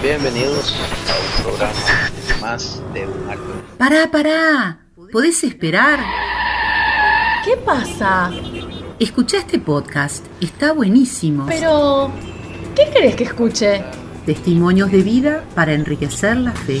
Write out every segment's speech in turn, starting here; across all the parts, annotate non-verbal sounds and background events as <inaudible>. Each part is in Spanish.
Bienvenidos a un programa más de un alto. Pará, pará. ¿Podés esperar? ¿Qué pasa? Escucha este podcast. Está buenísimo. Pero, ¿qué querés que escuche? Testimonios de vida para enriquecer la fe.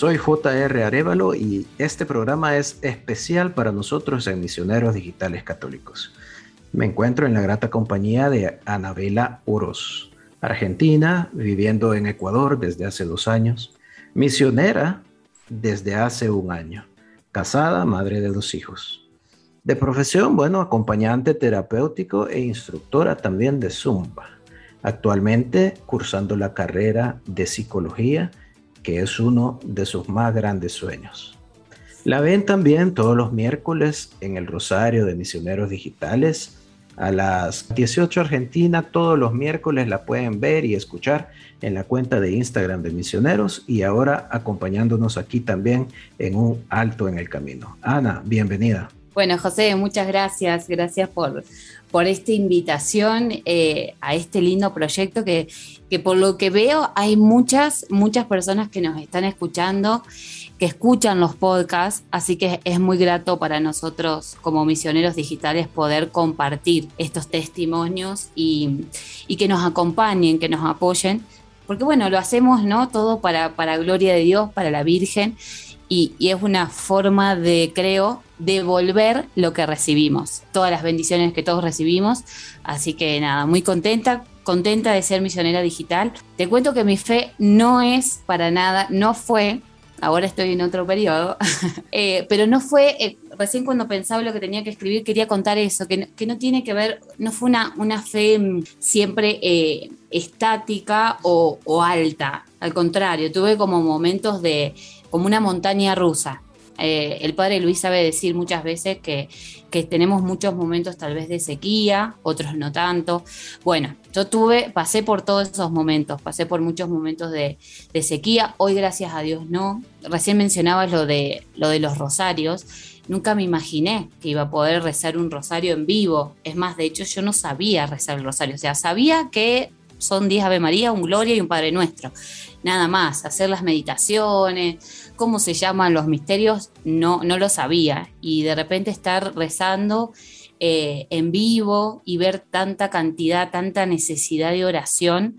Soy J.R. Arevalo y este programa es especial para nosotros en Misioneros Digitales Católicos. Me encuentro en la grata compañía de Anabela Uros argentina, viviendo en Ecuador desde hace dos años, misionera desde hace un año, casada, madre de dos hijos. De profesión, bueno, acompañante terapéutico e instructora también de Zumba. Actualmente cursando la carrera de psicología, que es uno de sus más grandes sueños. La ven también todos los miércoles en el Rosario de Misioneros Digitales a las 18 Argentina. Todos los miércoles la pueden ver y escuchar en la cuenta de Instagram de Misioneros y ahora acompañándonos aquí también en un alto en el camino. Ana, bienvenida. Bueno, José, muchas gracias. Gracias por, por esta invitación eh, a este lindo proyecto que, que por lo que veo hay muchas, muchas personas que nos están escuchando que escuchan los podcasts, así que es muy grato para nosotros como misioneros digitales poder compartir estos testimonios y, que nos acompañen, que nos apoyen, porque bueno, lo hacemos, ¿no? Todo para, para gloria de Dios, para la Virgen, y, es una forma de, creo, devolver lo que recibimos, todas las bendiciones que todos recibimos, así que nada, muy contenta, contenta de ser misionera digital. Te cuento que mi fe no es para nada, no fue ahora estoy en otro periodo, <laughs> eh, pero no fue, eh, recién cuando pensaba lo que tenía que escribir, quería contar eso, que, no tiene que ver, no fue una, una fe mm, siempre eh, estática o, o, alta, al contrario, tuve como momentos de, como una montaña rusa. el padre Luis sabe decir muchas veces que que tenemos muchos momentos tal vez de sequía, otros no tanto. Bueno, yo tuve, pasé por todos esos momentos, pasé por muchos momentos de, sequía, hoy gracias a Dios no. Recién mencionabas lo de, lo de los rosarios, nunca me imaginé que iba a poder rezar un rosario en vivo. Es más, de hecho yo no sabía rezar el rosario, o sea, sabía que son 10 Ave María, un Gloria y un Padre Nuestro. Nada más, hacer las meditaciones, cómo se llaman los misterios, no, no lo sabía. Y de repente estar rezando eh, en vivo y ver tanta cantidad, tanta necesidad de oración,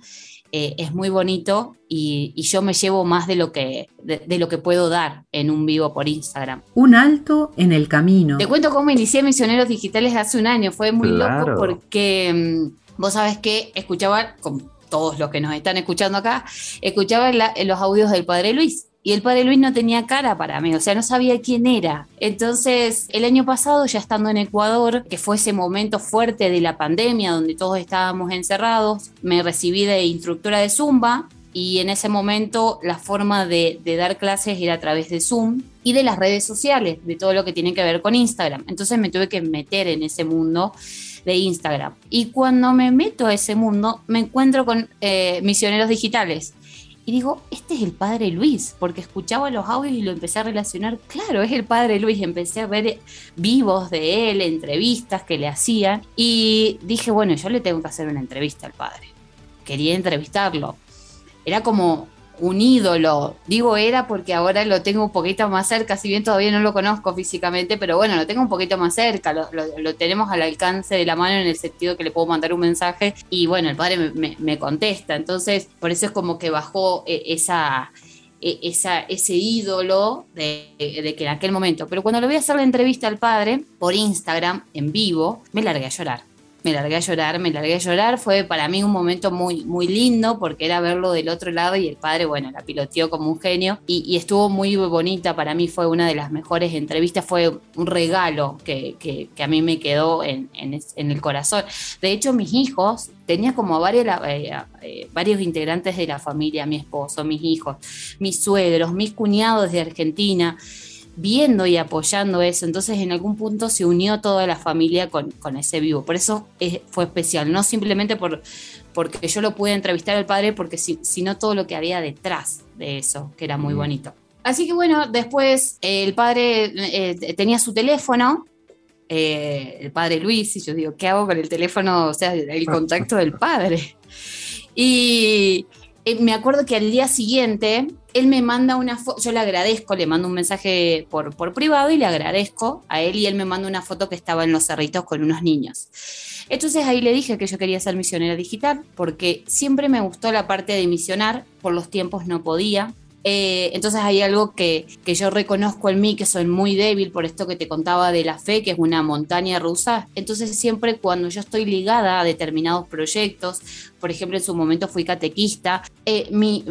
eh, es muy bonito y, yo me llevo más de lo, que, de, lo que puedo dar en un vivo por Instagram. Un alto en el camino. Te cuento cómo inicié Misioneros Digitales hace un año. Fue muy loco porque mm, Vos sabés que escuchaba, como todos los que nos están escuchando acá, escuchaba los audios del Padre Luis. Y el Padre Luis no tenía cara para mí, o sea, no sabía quién era. Entonces, el año pasado, ya estando en Ecuador, que fue ese momento fuerte de la pandemia, donde todos estábamos encerrados, me recibí de instructora de Zumba y en ese momento la forma de, de, dar clases era a través de Zoom y de las redes sociales, de todo lo que tiene que ver con Instagram. Entonces me tuve que meter en ese mundo de Instagram. Y cuando me meto a ese mundo, me encuentro con eh, misioneros digitales. Y digo, este es el padre Luis, porque escuchaba los audios y lo empecé a relacionar. Claro, es el padre Luis. Empecé a ver vivos de él, entrevistas que le hacían. Y dije, bueno, yo le tengo que hacer una entrevista al padre. Quería entrevistarlo. Era como un ídolo. Digo era porque ahora lo tengo un poquito más cerca, si bien todavía no lo conozco físicamente, pero bueno, lo tengo un poquito más cerca, lo, tenemos al alcance de la mano en el sentido que le puedo mandar un mensaje y bueno, el padre me, contesta. Entonces, por eso es como que bajó eh, esa... E, esa, ese ídolo de, de, que en aquel momento, pero cuando le voy a hacer la entrevista al padre por Instagram en vivo, me largué a llorar me largué a llorar, me largué a llorar. Fue para mí un momento muy, muy lindo porque era verlo del otro lado y el padre, bueno, la piloteó como un genio y, estuvo muy bonita. Para mí fue una de las mejores entrevistas, fue un regalo que, que, a mí me quedó en, en, el corazón. De hecho, mis hijos, tenía como varios, eh, eh, varios integrantes de la familia, mi esposo, mis hijos, mis suegros, mis cuñados de Argentina viendo y apoyando eso. Entonces en algún punto se unió toda la familia con, ese vivo. Por eso fue especial, no simplemente por, porque yo lo pude entrevistar al padre, porque sino todo lo que había detrás de eso, que era muy bonito. Así que bueno, después el padre eh, tenía su teléfono, eh, el padre Luis, y yo digo, ¿qué hago con el teléfono? O sea, el contacto del padre. Y eh, me acuerdo que al día siguiente él me manda una foto, yo le agradezco, le mando un mensaje por, por privado y le agradezco a él y él me manda una foto que estaba en los cerritos con unos niños. Entonces ahí le dije que yo quería ser misionera digital porque siempre me gustó la parte de misionar, por los tiempos no podía, eh, entonces hay algo que, yo reconozco en mí, que soy muy débil por esto que te contaba de la fe, que es una montaña rusa. Entonces siempre cuando yo estoy ligada a determinados proyectos, por ejemplo en su momento fui catequista, eh, mi,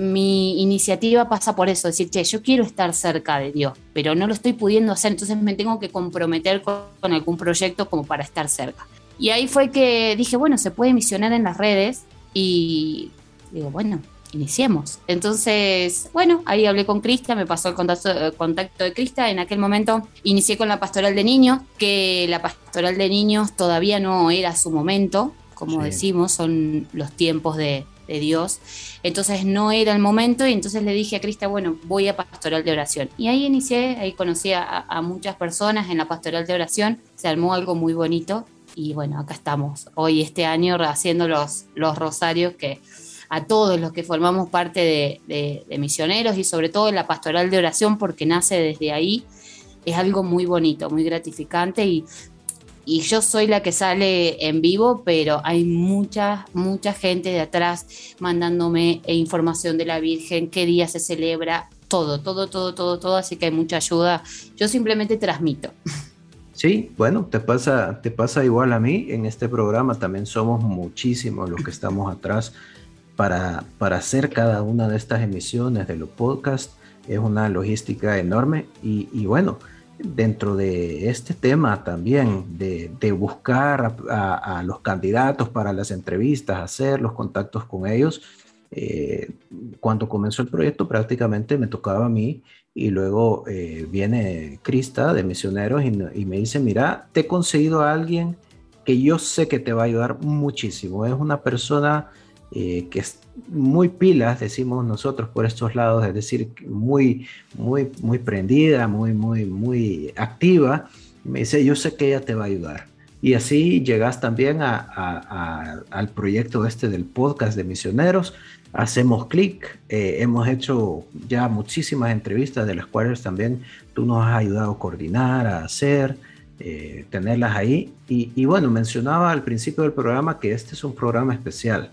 iniciativa pasa por eso, decir, che, yo quiero estar cerca de Dios, pero no lo estoy pudiendo hacer, entonces me tengo que comprometer con, con algún proyecto como para estar cerca. Y ahí fue que dije, bueno, se puede misionar en las redes y digo, bueno, iniciemos. Entonces, bueno, ahí hablé con Crista, me pasó el contacto, contacto de Crista. En aquel momento inicié con la pastoral de niños, que la pastoral de niños todavía no era su momento, como decimos, son los tiempos de, Dios. Entonces no era el momento y entonces le dije a Crista, bueno, voy a pastoral de oración. Y ahí inicié, ahí conocí a, muchas personas en la pastoral de oración, se armó algo muy bonito y bueno, acá estamos hoy este año haciendo los, los rosarios que a todos los que formamos parte de, misioneros y sobre todo en la pastoral de oración porque nace desde ahí, es algo muy bonito, muy gratificante y, y yo soy la que sale en vivo, pero hay mucha, mucha gente de atrás mandándome información de la Virgen, qué día se celebra, todo, todo, todo, todo, todo, así que hay mucha ayuda. Yo simplemente transmito. Sí, bueno, te pasa, te pasa igual a mí. En este programa también somos muchísimos los que estamos atrás para, hacer cada una de estas emisiones de los podcasts es una logística enorme y, bueno, dentro de este tema también de, buscar a, los candidatos para las entrevistas, hacer los contactos con ellos, eh, cuando comenzó el proyecto prácticamente me tocaba a mí y luego eh, viene Crista de Misioneros y, y, me dice, mira, te he conseguido a alguien que yo sé que te va a ayudar muchísimo. Es una persona eh, que es muy pilas, decimos nosotros por estos lados, es decir, muy, muy, muy prendida, muy, muy, muy activa. Me dice, yo sé que ella te va a ayudar. Y así llegas también al proyecto este del podcast de misioneros. Hacemos clic, eh, hemos hecho ya muchísimas entrevistas de las cuales también tú nos has ayudado a coordinar, a hacer, eh, tenerlas ahí. Y, y bueno, mencionaba al principio del programa que este es un programa especial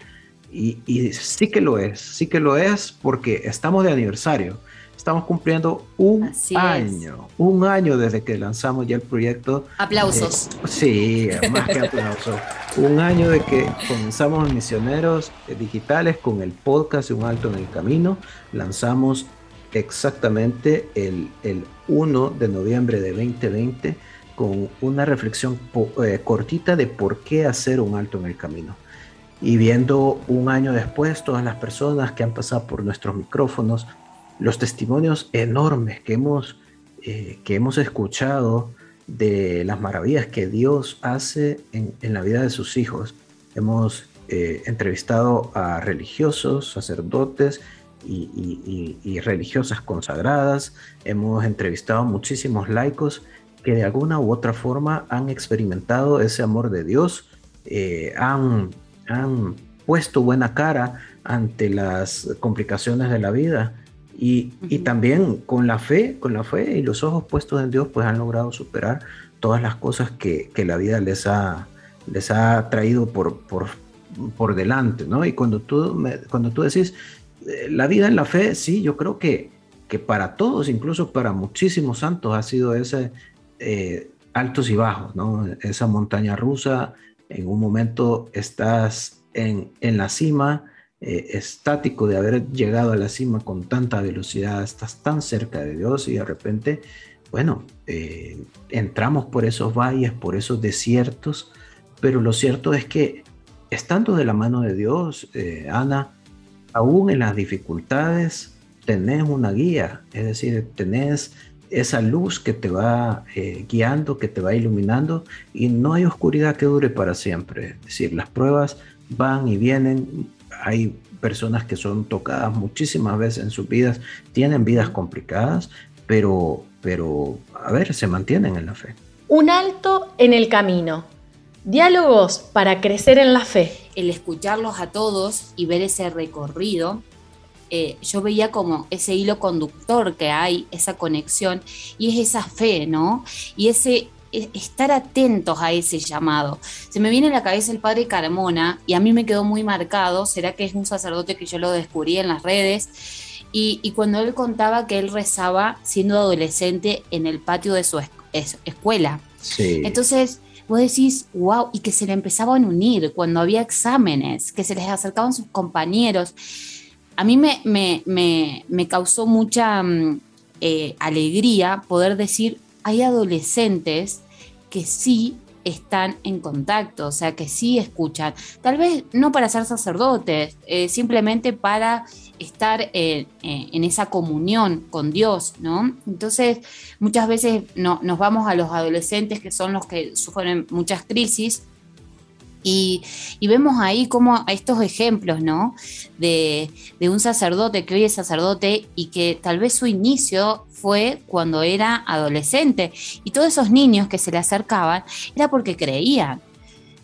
y, sí que lo es, sí que lo es porque estamos de aniversario. Estamos cumpliendo un año, un año desde que lanzamos ya el proyecto. Aplausos. sí, más que aplausos. un año de que comenzamos Misioneros Digitales con el podcast Un Alto en el Camino. Lanzamos exactamente el, el 1 de noviembre de 2020 con una reflexión eh, cortita de por qué hacer un alto en el camino y viendo un año después todas las personas que han pasado por nuestros micrófonos, los testimonios enormes que hemos, eh, que hemos escuchado de las maravillas que Dios hace en, la vida de sus hijos. Hemos eh, entrevistado a religiosos, sacerdotes y, y, religiosas consagradas. Hemos entrevistado a muchísimos laicos que de alguna u otra forma han experimentado ese amor de Dios, eh, han han puesto buena cara ante las complicaciones de la vida y, también con la fe, con la fe y los ojos puestos en Dios, pues han logrado superar todas las cosas que, la vida les ha, les ha traído por, por, por delante, ¿no? Y cuando tú, cuando tú decís, eh, la vida en la fe, sí, yo creo que, que para todos, incluso para muchísimos santos, ha sido ese eh, altos y bajos, ¿no? Esa montaña rusa en un momento estás en, en la cima, eh, estático de haber llegado a la cima con tanta velocidad, estás tan cerca de Dios y de repente, bueno, eh, entramos por esos valles, por esos desiertos, pero lo cierto es que estando de la mano de Dios, eh, Ana, aún en las dificultades, tenés una guía, es decir, tenés esa luz que te va guiando, que te va iluminando y no hay oscuridad que dure para siempre. Es decir, las pruebas van y vienen, hay personas que son tocadas muchísimas veces en sus vidas, tienen vidas complicadas, pero, pero, a ver, se mantienen en la fe. Un alto en el camino. Diálogos para crecer en la fe. El escucharlos a todos y ver ese recorrido, eh, yo veía como ese hilo conductor que hay, esa conexión, y es esa fe, ¿no? Y ese estar atentos a ese llamado. Se me viene a la cabeza el padre Carmona y a mí me quedó muy marcado, será que es un sacerdote que yo lo descubrí en las redes, y, cuando él contaba que él rezaba siendo adolescente en el patio de su escuela. Entonces, vos decís, wow, y que se le empezaban a unir cuando había exámenes, que se les acercaban sus compañeros. A mí me, me, causó mucha mm, eh, alegría poder decir, hay adolescentes que sí están en contacto, o sea, que sí escuchan. Tal vez no para ser sacerdotes, eh, simplemente para estar eh, eh, en esa comunión con Dios, ¿no? Entonces, muchas veces no, nos vamos a los adolescentes que son los que sufren muchas crisis y, vemos ahí como estos ejemplos, ¿no? De, un sacerdote que hoy es sacerdote y que tal vez su inicio fue cuando era adolescente. Y todos esos niños que se le acercaban era porque creían.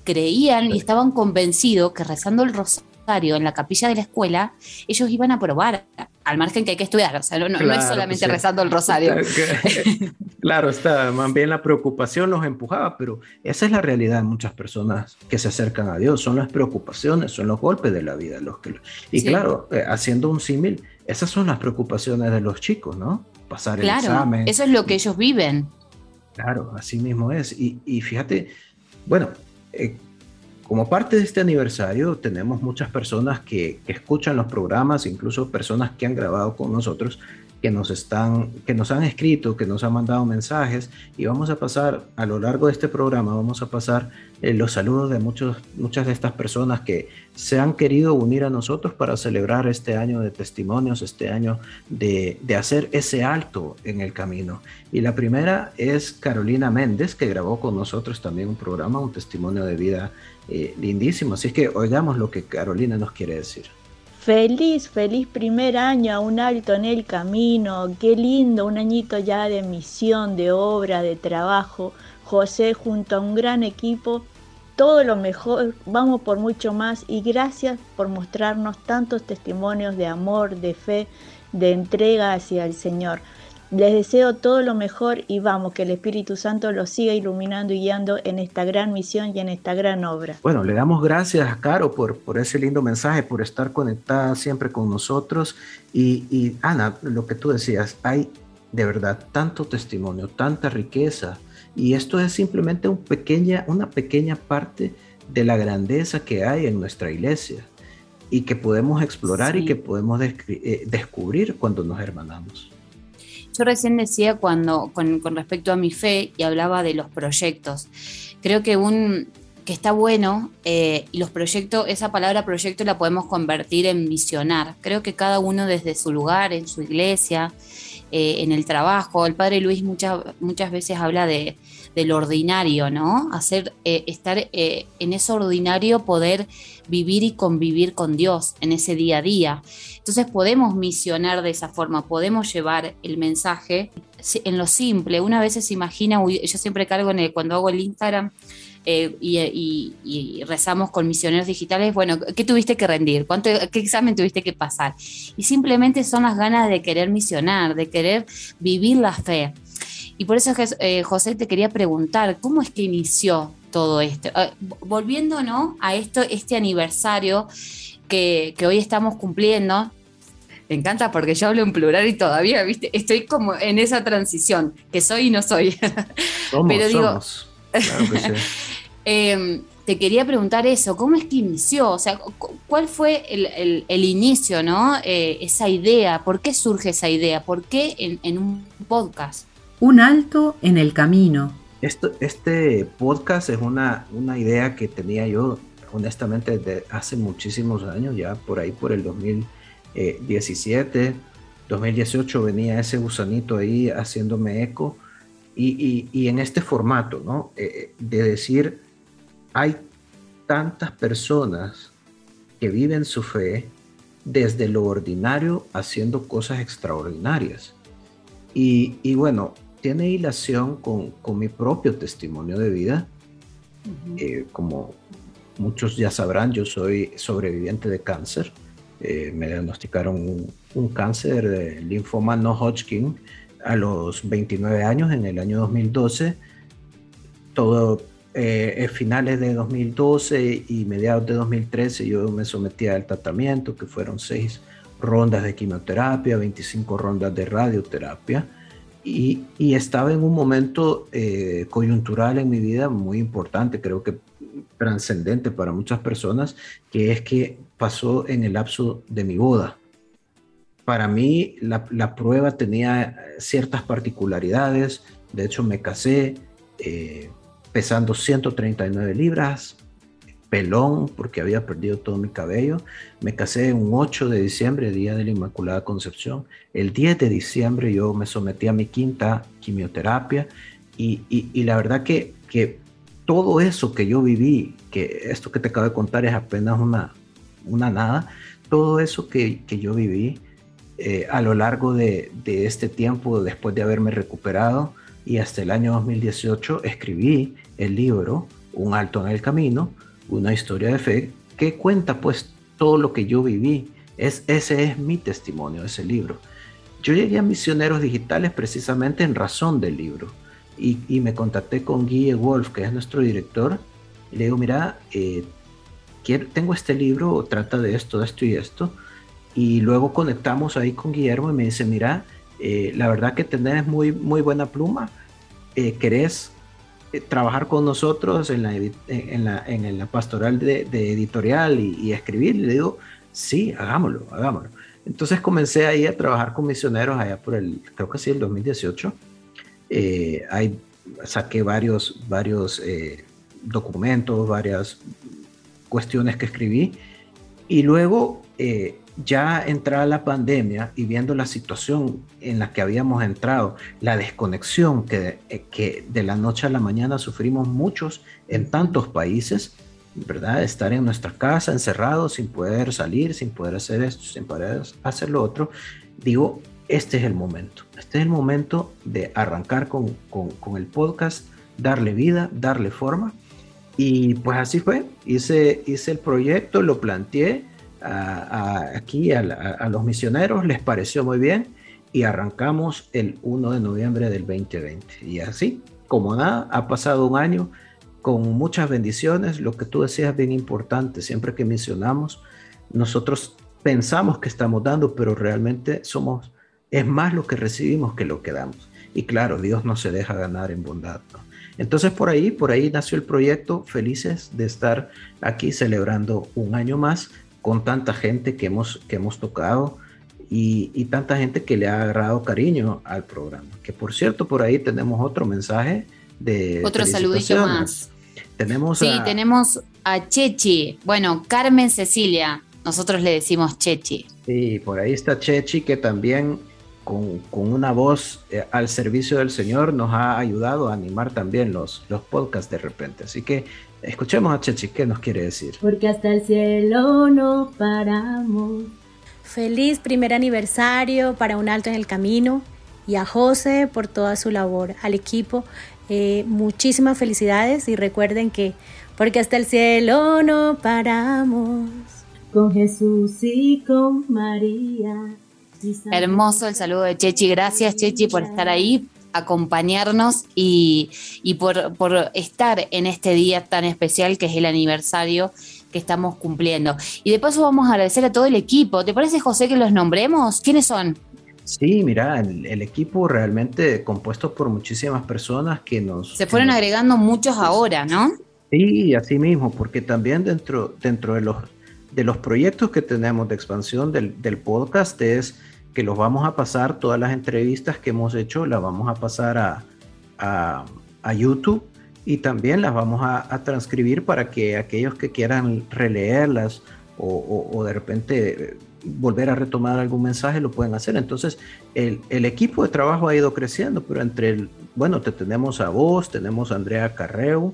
Creían y estaban convencidos que rezando el rosario en la capilla de la escuela, ellos iban a probar al margen que hay que estudiar, o sea, no, es solamente rezando el rosario. <laughs> Claro, está, más bien la preocupación los empujaba, pero esa es la realidad de muchas personas que se acercan a Dios, son las preocupaciones, son los golpes de la vida los que... Y claro, eh, haciendo un símil, esas son las preocupaciones de los chicos, ¿no? Pasar el examen. Eso es lo que ellos viven. Claro, así mismo es. Y, fíjate, bueno, eh, como parte de este aniversario, tenemos muchas personas que, escuchan los programas, incluso personas que han grabado con nosotros, que nos, están, que nos han escrito, que nos han mandado mensajes y vamos a pasar a lo largo de este programa, vamos a pasar eh, los saludos de muchos, muchas de estas personas que se han querido unir a nosotros para celebrar este año de testimonios, este año de, hacer ese alto en el camino. Y la primera es Carolina Méndez, que grabó con nosotros también un programa, un testimonio de vida eh, lindísimo. Así que oigamos lo que Carolina nos quiere decir. Feliz, feliz primer año, un alto en el camino, qué lindo, un añito ya de misión, de obra, de trabajo. José junto a un gran equipo, todo lo mejor, vamos por mucho más y gracias por mostrarnos tantos testimonios de amor, de fe, de entrega hacia el Señor. Les deseo todo lo mejor y vamos, que el Espíritu Santo los siga iluminando y guiando en esta gran misión y en esta gran obra. Bueno, le damos gracias a Caro por, por ese lindo mensaje, por estar conectada siempre con nosotros. Y, y Ana, lo que tú decías, hay de verdad tanto testimonio, tanta riqueza. Y esto es simplemente un pequeña, una pequeña parte de la grandeza que hay en nuestra iglesia y que podemos explorar y que podemos eh, descubrir cuando nos hermanamos. Yo recién decía cuando, con, respecto a mi fe y hablaba de los proyectos. Creo que un que está bueno eh, y los proyectos, esa palabra proyecto la podemos convertir en misionar. Creo que cada uno desde su lugar, en su iglesia, eh, en el trabajo. El padre Luis muchas, muchas veces habla de, del ordinario, ¿no? Hacer, eh, estar en ese ordinario, poder vivir y convivir con Dios en ese día a día. Entonces podemos misionar de esa forma, podemos llevar el mensaje en lo simple. Una vez se imagina, yo siempre cargo en cuando hago el Instagram, eh, y, rezamos con misioneros digitales, bueno, ¿qué tuviste que rendir? ¿Cuánto, ¿Qué examen tuviste que pasar? Y simplemente son las ganas de querer misionar, de querer vivir la fe. Y por eso, eh, José, te quería preguntar, ¿cómo es que inició todo esto? Ah, volviendo ¿no? a esto, este aniversario que, hoy estamos cumpliendo, me encanta porque yo hablo en plural y todavía, viste, estoy como en esa transición, que soy y no soy. <laughs> Somos, Pero digo, <laughs> em, te quería preguntar eso, ¿cómo es que inició? O sea, ¿cuál fue el, inicio, ¿no? Eh, esa idea, ¿por qué surge esa idea? ¿Por qué en, un podcast? Un alto en el camino. Esto, este podcast es una, una idea que tenía yo honestamente desde hace muchísimos años, ya por ahí por el 2017, 2018 venía ese gusanito ahí haciéndome eco y, y, en este formato, ¿no? Eh, de decir, hay tantas personas que viven su fe desde lo ordinario haciendo cosas extraordinarias. Y, y bueno, tiene hilación con, con, mi propio testimonio de vida. Eh, como muchos ya sabrán, yo soy sobreviviente de cáncer. Eh, me diagnosticaron un, un, cáncer de linfoma no Hodgkin a los 29 años en el año 2012. Todo eh, finales de 2012 y mediados de 2013 yo me sometí al tratamiento, que fueron seis rondas de quimioterapia, 25 rondas de radioterapia. Y, estaba en un momento eh, coyuntural en mi vida muy importante, creo que trascendente para muchas personas, que es que pasó en el lapso de mi boda. Para mí la, la prueba tenía ciertas particularidades, de hecho me casé, eh, pesando 139 libras, pelón porque había perdido todo mi cabello. Me casé un 8 de diciembre, día de la Inmaculada Concepción. El 10 de diciembre yo me sometí a mi quinta quimioterapia y, y, la verdad que, que, todo eso que yo viví, que esto que te acabo de contar es apenas una, una nada, todo eso que, que yo viví eh, a lo largo de, de este tiempo, después de haberme recuperado, y hasta el año 2018 escribí el libro Un alto en el camino, una historia de fe que cuenta pues todo lo que yo viví. Es, ese es mi testimonio, ese libro. Yo llegué a Misioneros Digitales precisamente en razón del libro y, y me contacté con Guille Wolf, que es nuestro director, y le digo, mira, eh, quiero, tengo este libro, trata de esto, esto y esto, y luego conectamos ahí con Guillermo y me dice, mira, eh, la verdad que tenés muy, muy buena pluma, eh, querés eh, trabajar con nosotros en la, en la, en la pastoral de, editorial y, escribir. le digo, sí, hagámoslo, hagámoslo. Entonces comencé ahí a trabajar con misioneros allá por el, creo que sí, el 2018. ahí saqué varios, varios documentos, varias cuestiones que escribí. Y luego ya entrada la pandemia y viendo la situación en la que habíamos entrado, la desconexión que, eh, que de la noche a la mañana sufrimos muchos en tantos países, ¿verdad? Estar en nuestra casa encerrados sin poder salir, sin poder hacer esto, sin poder hacer lo otro. Digo, este es el momento. Este es el momento de arrancar con, con, con el podcast, darle vida, darle forma. Y pues así fue. Hice, hice el proyecto, lo planteé aquí a, los misioneros, les pareció muy bien y arrancamos el 1 de noviembre del 2020. Y así, como nada, ha pasado un año con muchas bendiciones, lo que tú decías bien importante, siempre que misionamos, nosotros pensamos que estamos dando, pero realmente somos, es más lo que recibimos que lo que damos. Y claro, Dios no se deja ganar en bondad. Entonces por ahí, por ahí nació el proyecto, felices de estar aquí celebrando un año más con tanta gente que hemos, que hemos tocado y, tanta gente que le ha agarrado cariño al programa. Que por cierto, por ahí tenemos otro mensaje de... Otro saludito más. Tenemos sí, tenemos a Chechi. Bueno, Carmen Cecilia. Nosotros le decimos Chechi. Sí, por ahí está Chechi que también con, una voz eh, al servicio del Señor nos ha ayudado a animar también los, los podcasts de repente. Así que Escuchemos a Chechi, ¿qué nos quiere decir? Porque hasta el cielo no paramos. Feliz primer aniversario para Un Alto en el Camino y a José por toda su labor, al equipo. Eh, muchísimas felicidades y recuerden que porque hasta el cielo no paramos. Con Jesús y con María. Hermoso el saludo de Chechi. Gracias Chechi por estar ahí, acompañarnos y, por, estar en este día tan especial que es el aniversario que estamos cumpliendo. Y de paso vamos a agradecer a todo el equipo. ¿Te parece, José, que los nombremos? ¿Quiénes son? Sí, mira, el, equipo realmente compuesto por muchísimas personas que nos... Se fueron agregando muchos ahora, ¿no? Sí, así mismo, porque también dentro, dentro de, los, de los proyectos que tenemos de expansión del, del podcast es que los vamos a pasar, todas las entrevistas que hemos hecho, las vamos a pasar a, a, a YouTube y también las vamos a, a, transcribir para que aquellos que quieran releerlas o, o, o, de repente volver a retomar algún mensaje lo pueden hacer. Entonces, el, el equipo de trabajo ha ido creciendo, pero entre el, bueno, te tenemos a vos, tenemos a Andrea Carreu,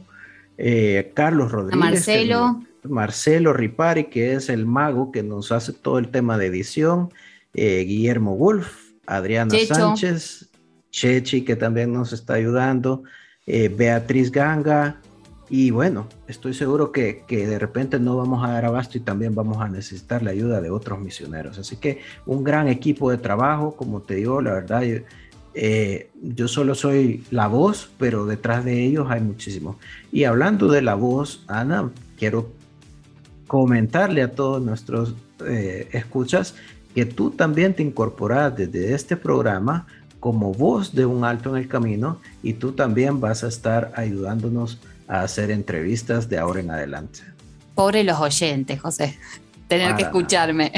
eh, Carlos Rodríguez. Marcelo. Marcelo Ripari, que es el mago que nos hace todo el tema de edición. Eh, Guillermo Wolf, Adriana Checho. Sánchez, Chechi, que también nos está ayudando, eh, Beatriz Ganga. Y bueno, estoy seguro que, que, de repente no vamos a dar abasto y también vamos a necesitar la ayuda de otros misioneros. Así que un gran equipo de trabajo, como te digo, la verdad, yo, eh, yo solo soy la voz, pero detrás de ellos hay muchísimos. Y hablando de la voz, Ana, quiero comentarle a todos nuestros eh, escuchas que tú también te incorporas desde este programa como voz de un alto en el camino y tú también vas a estar ayudándonos a hacer entrevistas de ahora en adelante. Pobre los oyentes, José tener para que escucharme.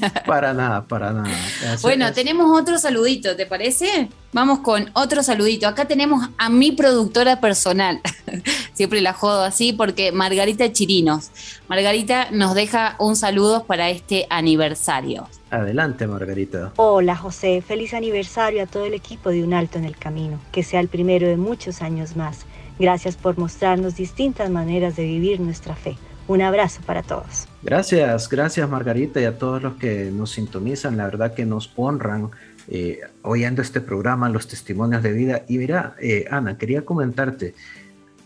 Nada. <laughs> Para nada, para nada. Eso bueno, tenemos otro saludito, ¿te parece? Vamos con otro saludito. Acá tenemos a mi productora personal. <laughs> Siempre la jodo así porque Margarita Chirinos. Margarita nos deja un saludo para este aniversario. Adelante, Margarita. Hola, José. Feliz aniversario a todo el equipo de Un Alto en el Camino. Que sea el primero de muchos años más. Gracias por mostrarnos distintas maneras de vivir nuestra fe. Un abrazo para todos. Gracias, gracias Margarita y a todos los que nos sintonizan. La verdad que nos honran eh, oyendo este programa, los testimonios de vida. Y mira, eh, Ana, quería comentarte,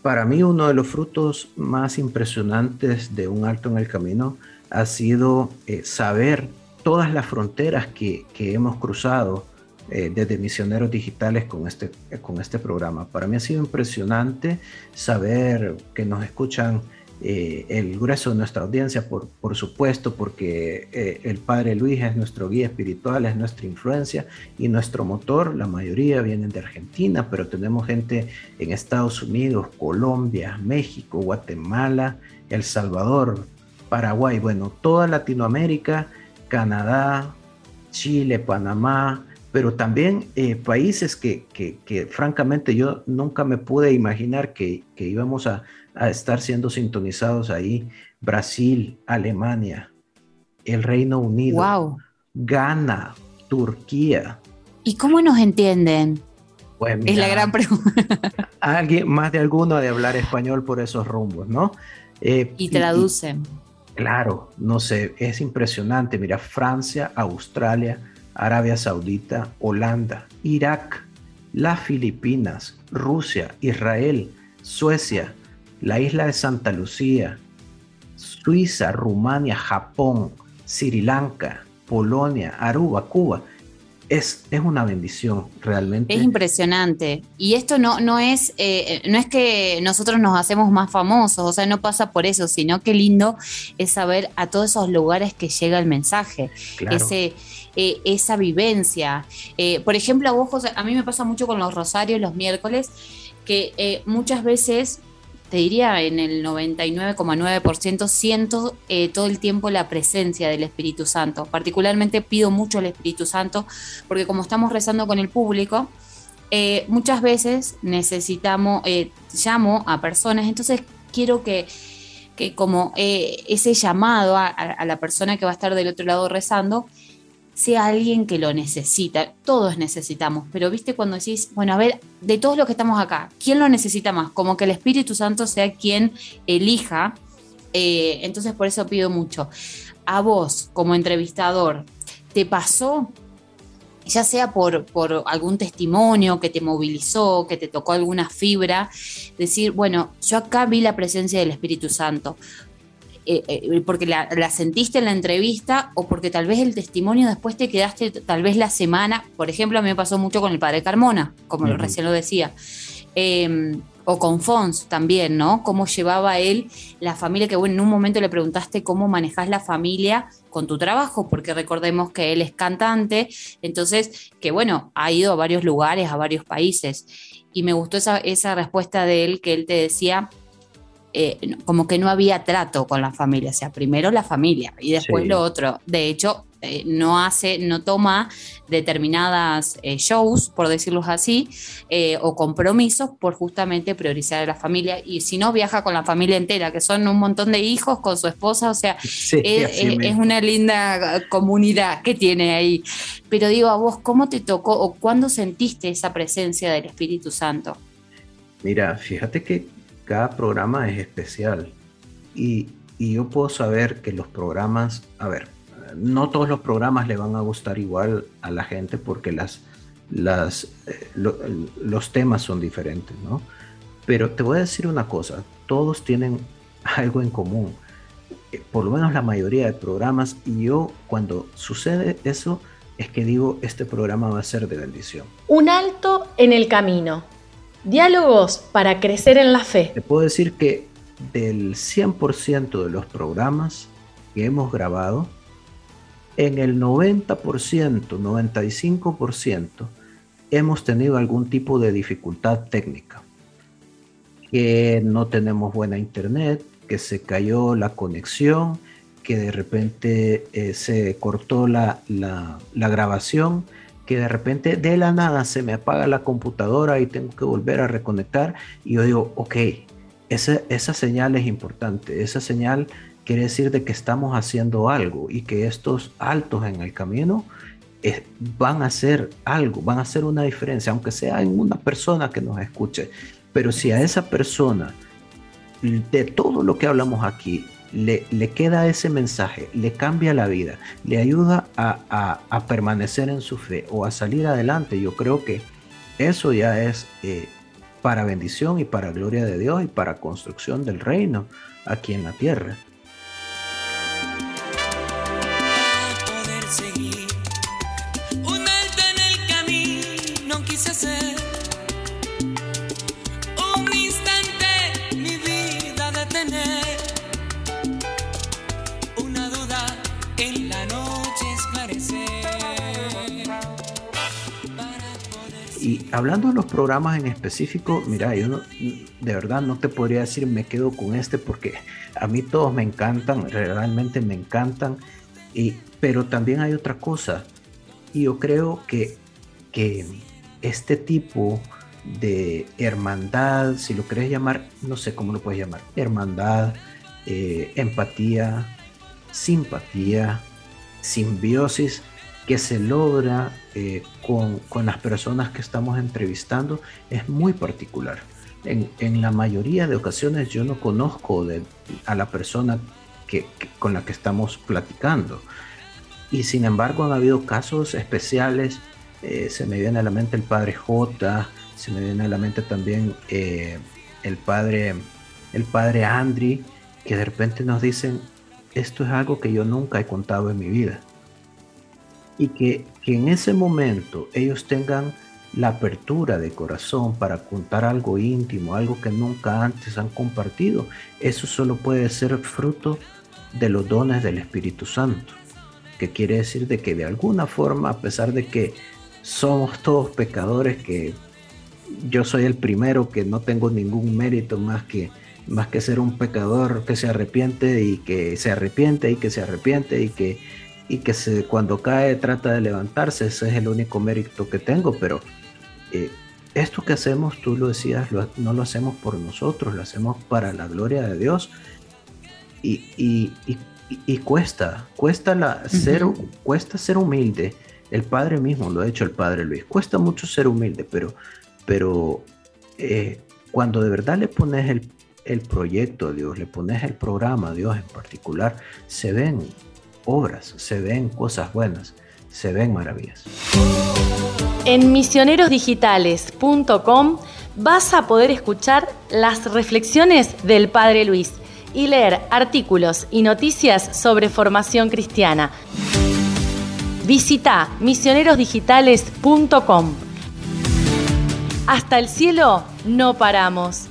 para mí uno de los frutos más impresionantes de un alto en el camino ha sido eh, saber todas las fronteras que, que hemos cruzado eh, desde misioneros digitales con este, con este programa. Para mí ha sido impresionante saber que nos escuchan eh, el grueso de nuestra audiencia, por, por supuesto, porque eh, el Padre Luis es nuestro guía espiritual, es nuestra influencia y nuestro motor. La mayoría vienen de Argentina, pero tenemos gente en Estados Unidos, Colombia, México, Guatemala, El Salvador, Paraguay, bueno, toda Latinoamérica, Canadá, Chile, Panamá, pero también eh, países que, que, que, francamente yo nunca me pude imaginar que, que íbamos a, a, estar siendo sintonizados ahí. Brasil, Alemania, el Reino Unido, wow. Ghana, Turquía. ¿Y cómo nos entienden? Pues mira, es la gran pregunta. Alguien, más de alguno de hablar español por esos rumbos, ¿no? Eh, y traducen. Y, claro, no sé, es impresionante. Mira, Francia, Australia, Arabia Saudita, Holanda, Irak, las Filipinas, Rusia, Israel, Suecia, la isla de Santa Lucía, Suiza, Rumania, Japón, Sri Lanka, Polonia, Aruba, Cuba. Es, es, una bendición realmente. Es impresionante. Y esto no, no, es, eh, no es que nosotros nos hacemos más famosos, o sea, no pasa por eso, sino que lindo es saber a todos esos lugares que llega el mensaje. Claro. Ese, eh, esa vivencia. Eh, por ejemplo, a vos, José, a mí me pasa mucho con los rosarios los miércoles, que muchas veces, te diría en el 99,9%, siento eh, todo el tiempo la presencia del Espíritu Santo. Particularmente pido mucho al Espíritu Santo, porque como estamos rezando con el público, eh, muchas veces necesitamos, llamo a personas, entonces quiero que que como ese llamado a la persona que va a estar del otro lado rezando, sea alguien que lo necesita. Todos necesitamos, pero viste cuando decís, bueno, a ver, de todos los que estamos acá, ¿quién lo necesita más? Como que el Espíritu Santo sea quien elija. Eh, entonces por eso pido mucho. A vos, como entrevistador, ¿te pasó? ya sea por, por algún testimonio que te movilizó, que te tocó alguna fibra, decir, bueno, yo acá vi la presencia del Espíritu Santo, eh, eh, porque la, la, sentiste en la entrevista o porque tal vez el testimonio después te quedaste tal vez la semana, por ejemplo, a mí me pasó mucho con el padre Carmona, como uh -huh. recién lo decía, eh, o con Fons también, ¿no? Cómo llevaba él la familia, que bueno, en un momento le preguntaste cómo manejas la familia con tu trabajo, porque recordemos que él es cantante, entonces, que bueno, ha ido a varios lugares, a varios países, y me gustó esa, esa respuesta de él, que él te decía, eh, como que no había trato con la familia, o sea, primero la familia y después lo otro. De hecho, eh, no hace, no toma determinadas eh, shows, por decirlo así, o compromisos por justamente priorizar a la familia. Y si no, viaja con la familia entera, que son un montón de hijos con su esposa, o sea, es, una linda comunidad que tiene ahí. Pero digo, a vos, ¿cómo te tocó o cuándo sentiste esa presencia del Espíritu Santo? Mira, fíjate que cada programa es especial y, yo puedo saber que los programas, a ver, no todos los programas le van a gustar igual a la gente porque las, eh, los temas son diferentes, ¿no? Pero te voy a decir una cosa, todos tienen <laughs> algo en común, eh, por lo menos la mayoría de programas, y yo cuando sucede eso es que digo, este programa va a ser de bendición. Un alto en el camino. Diálogos para crecer en la fe. Te puedo decir que del 100% de los programas que hemos grabado, en el 90%, 95% hemos tenido algún tipo de dificultad técnica. Que no tenemos buena internet, que se cayó la conexión, que de repente eh, se cortó la, la, la grabación que de repente de la nada se me apaga la computadora y tengo que volver a reconectar y yo digo, ok, esa, esa señal es importante, esa señal quiere decir de que estamos haciendo algo y que estos altos en el camino eh, van a hacer algo, van a hacer una diferencia, aunque sea en una persona que nos escuche. Pero si a esa persona, de todo lo que hablamos aquí, le, queda ese mensaje, le cambia la vida, le ayuda a, permanecer en su fe o a salir adelante, yo creo que eso ya es eh, para bendición y para gloria de Dios y para construcción del reino aquí en la tierra. Hablando de los programas en específico, mira, yo de verdad no te podría decir me quedo con este porque a mí todos me encantan, realmente me encantan, y, pero también hay otra cosa. Y yo creo que, que este tipo de hermandad, si lo querés llamar, no sé cómo lo puedes llamar, hermandad, eh, empatía, simpatía, simbiosis, que se logra eh, con, las personas que estamos entrevistando es muy particular. En, la mayoría de ocasiones yo no conozco a la persona que, con la que estamos platicando. Y sin embargo han habido casos especiales. Eh, se me viene a la mente el padre J, se me viene a la mente también eh, el padre el padre Andri, que de repente nos dicen, esto es algo que yo nunca he contado en mi vida y que, en ese momento ellos tengan la apertura de corazón para contar algo íntimo, algo que nunca antes han compartido, eso solo puede ser fruto de los dones del Espíritu Santo, que quiere decir de que de alguna forma, a pesar de que somos todos pecadores, que yo soy el primero que no tengo ningún mérito más que más que ser un pecador que se arrepiente y que se arrepiente y que se arrepiente y que y que se, cuando cae trata de levantarse, ese es el único mérito que tengo, pero eh, esto que hacemos, tú lo decías, no lo hacemos por nosotros, lo hacemos para la gloria de Dios. Y, y, y, cuesta, cuesta, la, ser, cuesta ser humilde. El Padre mismo lo ha hecho el Padre Luis, cuesta mucho ser humilde, pero, pero eh, cuando de verdad le pones el, el proyecto a Dios, le pones el programa a Dios en particular, se ven obras, se ven cosas buenas, se ven maravillas. En misionerosdigitales.com vas a poder escuchar las reflexiones del Padre Luis y leer artículos y noticias sobre formación cristiana. Visita misionerosdigitales.com. Hasta el cielo no paramos.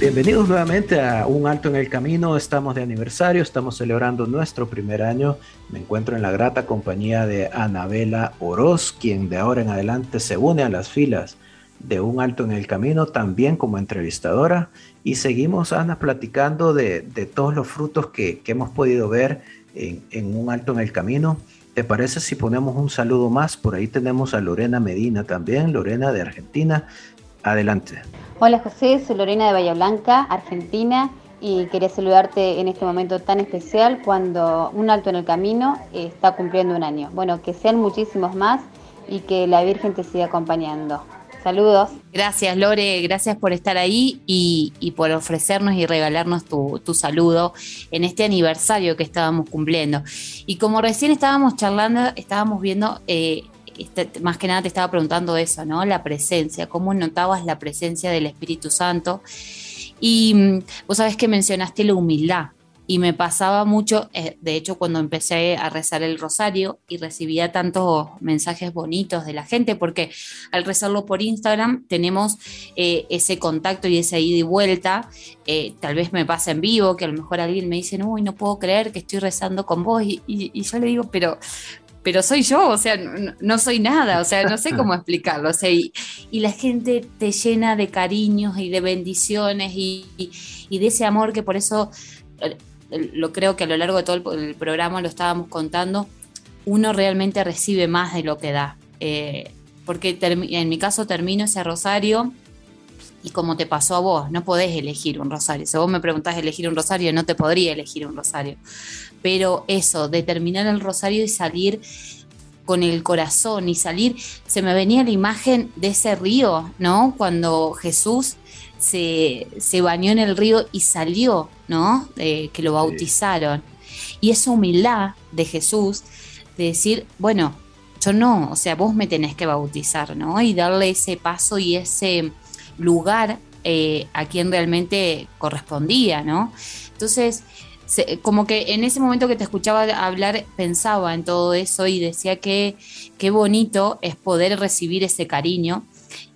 Bienvenidos nuevamente a Un Alto en el Camino. Estamos de aniversario, estamos celebrando nuestro primer año. Me encuentro en la grata compañía de Anabela Oroz, quien de ahora en adelante se une a las filas de Un Alto en el Camino, también como entrevistadora. Y seguimos, Ana, platicando de, todos los frutos que, hemos podido ver en, en, Un Alto en el Camino. ¿Te parece si ponemos un saludo más? Por ahí tenemos a Lorena Medina también, Lorena de Argentina. Adelante. Hola José, soy Lorena de Bahía Blanca, Argentina, y quería saludarte en este momento tan especial cuando Un Alto en el Camino está cumpliendo un año. Bueno, que sean muchísimos más y que la Virgen te siga acompañando. Saludos. Gracias, Lore. Gracias por estar ahí y, por ofrecernos y regalarnos tu, saludo en este aniversario que estábamos cumpliendo. Y como recién estábamos charlando, estábamos viendo, eh, más que nada te estaba preguntando eso, ¿no? La presencia, cómo notabas la presencia del Espíritu Santo. Y mm, vos sabés que mencionaste la humildad y me pasaba mucho, eh, de hecho cuando empecé a rezar el rosario y recibía tantos mensajes bonitos de la gente, porque al rezarlo por Instagram tenemos eh, ese contacto y esa ida y vuelta, eh, tal vez me pasa en vivo, que a lo mejor alguien me dice, uy, no puedo creer que estoy rezando con vos, y, yo le digo, pero pero soy yo, o sea, no, soy nada, o sea, no sé cómo <laughs> explicarlo, o sea, y, la gente te llena de cariños y de bendiciones y, y, de ese amor que por eso lo creo que a lo largo de todo el, programa lo estábamos contando, uno realmente recibe más de lo que da. Eh, porque en mi caso termino ese rosario y como te pasó a vos, no podés elegir un rosario. Si vos me preguntás elegir un rosario, no te podría elegir un rosario. Pero eso, de terminar el rosario y salir con el corazón y salir, se me venía la imagen de ese río, ¿no? Cuando Jesús se, bañó en el río y salió, ¿no? que lo bautizaron. Y esa humildad de Jesús de decir, bueno, yo no, o sea, vos me tenés que bautizar, ¿no? Y darle ese paso y ese lugar eh, a quien realmente correspondía, ¿no? Entonces, como que en ese momento que te escuchaba hablar, pensaba en todo eso y decía que qué bonito es poder recibir ese cariño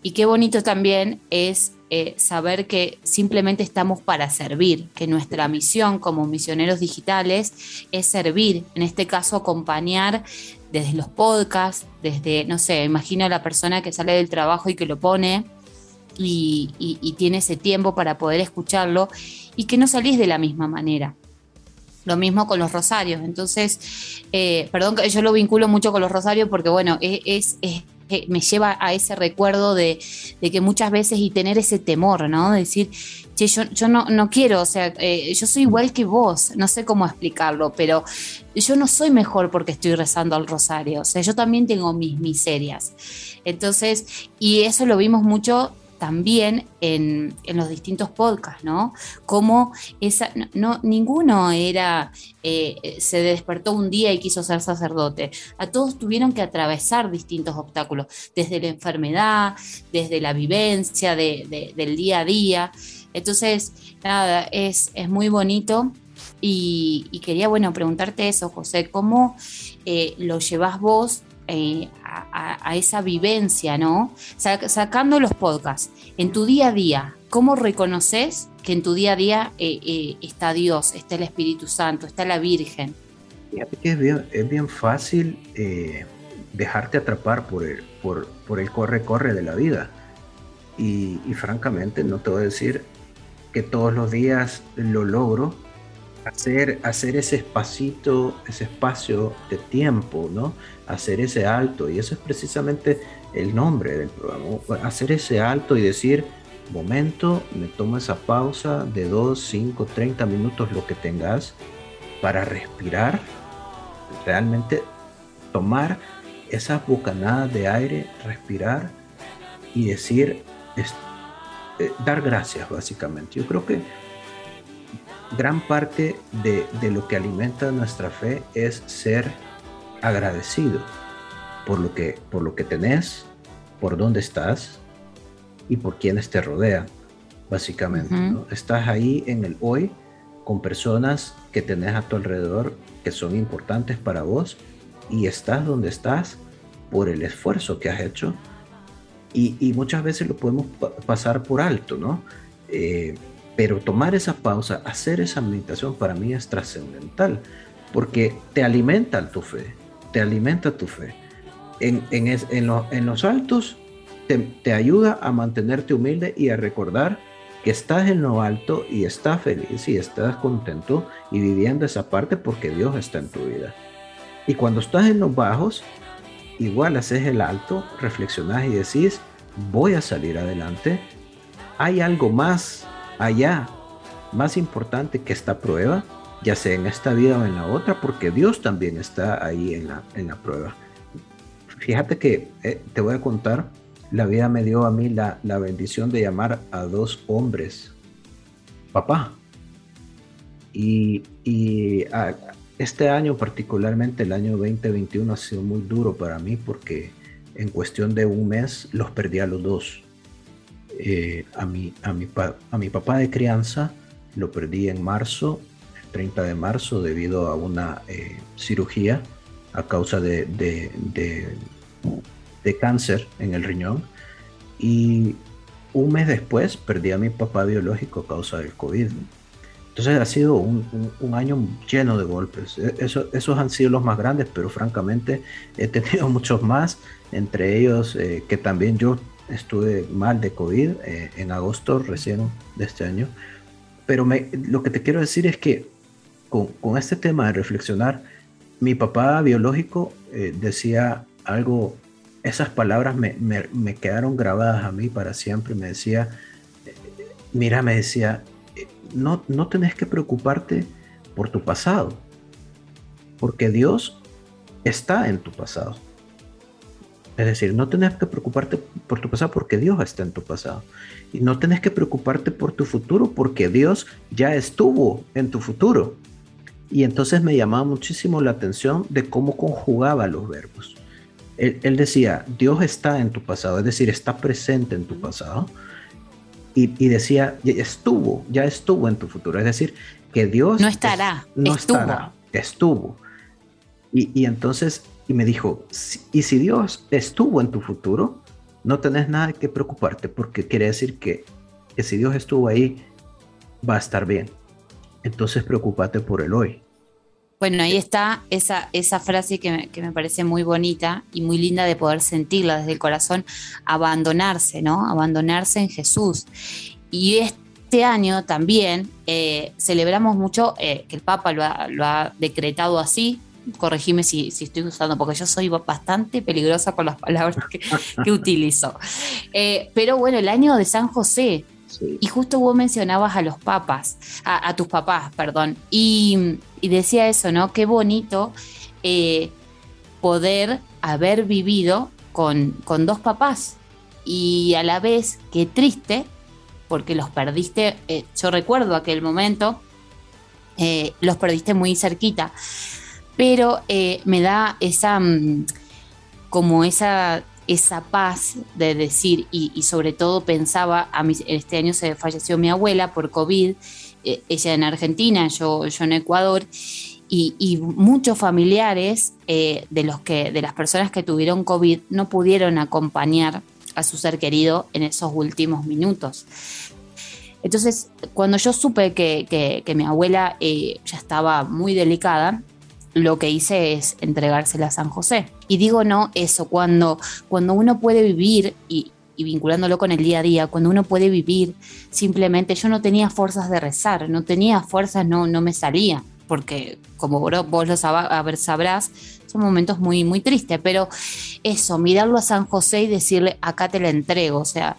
y qué bonito también es eh, saber que simplemente estamos para servir, que nuestra misión como misioneros digitales es servir, en este caso acompañar desde los podcasts, desde, no sé, imagino a la persona que sale del trabajo y que lo pone y, tiene ese tiempo para poder escucharlo y que no salís de la misma manera. Lo mismo con los rosarios. Entonces, eh, perdón que yo lo vinculo mucho con los rosarios porque, bueno, es, es me lleva a ese recuerdo de, que muchas veces y tener ese temor, ¿no? De decir, che, yo, yo no, no quiero, o sea, eh, yo soy igual que vos, no sé cómo explicarlo, pero yo no soy mejor porque estoy rezando al rosario, o sea, yo también tengo mis miserias. Entonces, y eso lo vimos mucho también en, los distintos podcasts, ¿no? Como esa, no, ninguno era, eh, se despertó un día y quiso ser sacerdote. A todos tuvieron que atravesar distintos obstáculos, desde la enfermedad, desde la vivencia del día a día. Entonces, nada, es, es muy bonito. Y, quería, bueno, preguntarte eso, José, ¿cómo eh, lo llevas vos eh, a, esa vivencia, ¿no? sacando los podcasts, en tu día a día, ¿cómo reconoces que en tu día a día eh, eh, está Dios, está el Espíritu Santo, está la Virgen? es bien, es bien fácil dejarte atrapar por el, por, por el corre-corre de la vida. Y, y francamente, no te voy a decir que todos los días lo logro, hacer, hacer ese espacito, ese espacio de tiempo, ¿no? Hacer ese alto, y eso es precisamente el nombre del programa, hacer ese alto y decir, momento, me tomo esa pausa de 2, 5, 30 minutos, lo que tengas, para respirar, realmente tomar esas bocanadas de aire, respirar y decir, eh, dar gracias básicamente. Yo creo que gran parte de, lo que alimenta nuestra fe es ser agradecido por lo que, por lo que tenés, por dónde estás y por quienes te rodean, básicamente. Estás ahí en el hoy con personas que tenés a tu alrededor que son importantes para vos y estás donde estás por el esfuerzo que has hecho y, muchas veces lo podemos pasar por alto, ¿no? Eh, pero tomar esa pausa, hacer esa meditación para mí es trascendental, porque te alimenta tu fe, te alimenta tu fe. En, en, en, en los altos te, ayuda a mantenerte humilde y a recordar que estás en lo alto y estás feliz y estás contento y viviendo esa parte porque Dios está en tu vida. Y cuando estás en los bajos, igual haces el alto, reflexionas y decís, voy a salir adelante. Hay algo más allá, más importante que esta prueba, ya sea en esta vida o en la otra, porque Dios también está ahí en la, en la prueba. Fíjate que eh, te voy a contar, la vida me dio a mí la, la bendición de llamar a dos hombres papá. Y, y este año, particularmente el año 2021, ha sido muy duro para mí porque en cuestión de un mes los perdí a los dos. Eh, a, mi, a, mi a mi papá de crianza lo perdí en marzo, el 30 de marzo, debido a una eh, cirugía a causa de, de, de, cáncer en el riñón. Y un mes después perdí a mi papá biológico a causa del COVID. Entonces ha sido un, año lleno de golpes. E, eso, esos han sido los más grandes, pero francamente he tenido <laughs> muchos más, entre ellos eh, que también yo estuve mal de COVID eh, en agosto recién de este año. Pero me, lo que te quiero decir es que con, este tema de reflexionar, mi papá biológico eh, decía algo, esas palabras me, me, me quedaron grabadas a mí para siempre. Me decía, mira, me decía, no, no tenés que preocuparte por tu pasado, porque Dios está en tu pasado. Es decir, no tenés que preocuparte por tu pasado porque Dios está en tu pasado. Y no tenés que preocuparte por tu futuro porque Dios ya estuvo en tu futuro. Y entonces me llamaba muchísimo la atención de cómo conjugaba los verbos. Él, él decía, Dios está en tu pasado, es decir, está presente en tu pasado y, decía, estuvo, ya estuvo en tu futuro. Es decir, que Dios... No estará, no estuvo. estará, estuvo. Y, entonces, y me dijo, y si Dios estuvo en tu futuro, no tenés nada que preocuparte, porque quiere decir que, que si Dios estuvo ahí, va a estar bien. Entonces, preocúpate por el hoy. Bueno, ahí está esa, esa frase que me, que me, parece muy bonita y muy linda de poder sentirla desde el corazón, abandonarse, ¿no? Abandonarse en Jesús. Y este año también eh, celebramos mucho eh, que el Papa lo ha, lo ha decretado así, corregime si, si, estoy usando, porque yo soy bastante peligrosa con las palabras que, que utilizo. Eh, pero bueno, el año de San José, y justo vos mencionabas a los papas, a, tus papás, perdón, y, decía eso, ¿no? Qué bonito eh, poder haber vivido con, dos papás y a la vez qué triste, porque los perdiste, eh, yo recuerdo aquel momento, los perdiste muy cerquita, pero me da esa, mm, como esa esa paz de decir, y, sobre todo pensaba, a mí, este año se falleció mi abuela por COVID, eh, ella en Argentina, yo, yo en Ecuador, y, muchos familiares eh, de, los que, de las personas que tuvieron COVID no pudieron acompañar a su ser querido en esos últimos minutos. Entonces, cuando yo supe que, mi abuela eh, ya estaba muy delicada, lo que hice es entregársela a San José. Y digo no eso, cuando, cuando uno puede vivir y, vinculándolo con el día a día, cuando uno puede vivir simplemente, yo no tenía fuerzas de rezar, no tenía fuerzas, no, no me salía, porque como vos lo sabrás, son momentos muy, muy tristes, pero eso, mirarlo a San José y decirle, acá te la entrego, o sea,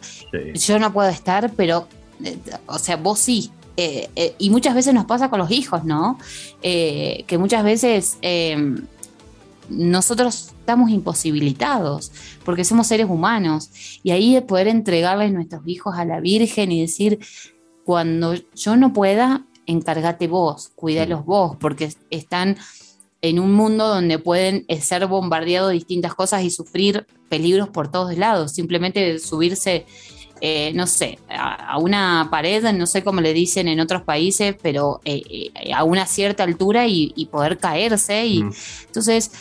yo no puedo estar, pero, eh, o sea, vos sí, eh, eh, y muchas veces nos pasa con los hijos, ¿no? Eh, que muchas veces nosotros estamos imposibilitados porque somos seres humanos y ahí de poder entregarles nuestros hijos a la Virgen y decir, cuando yo no pueda, encárgate vos, cuídalos vos, porque están en un mundo donde pueden ser bombardeados de distintas cosas y sufrir peligros por todos lados, simplemente subirse eh, no sé, a, una pared, no sé cómo le dicen en otros países, pero eh, eh, a una cierta altura y, poder caerse. Y, Entonces,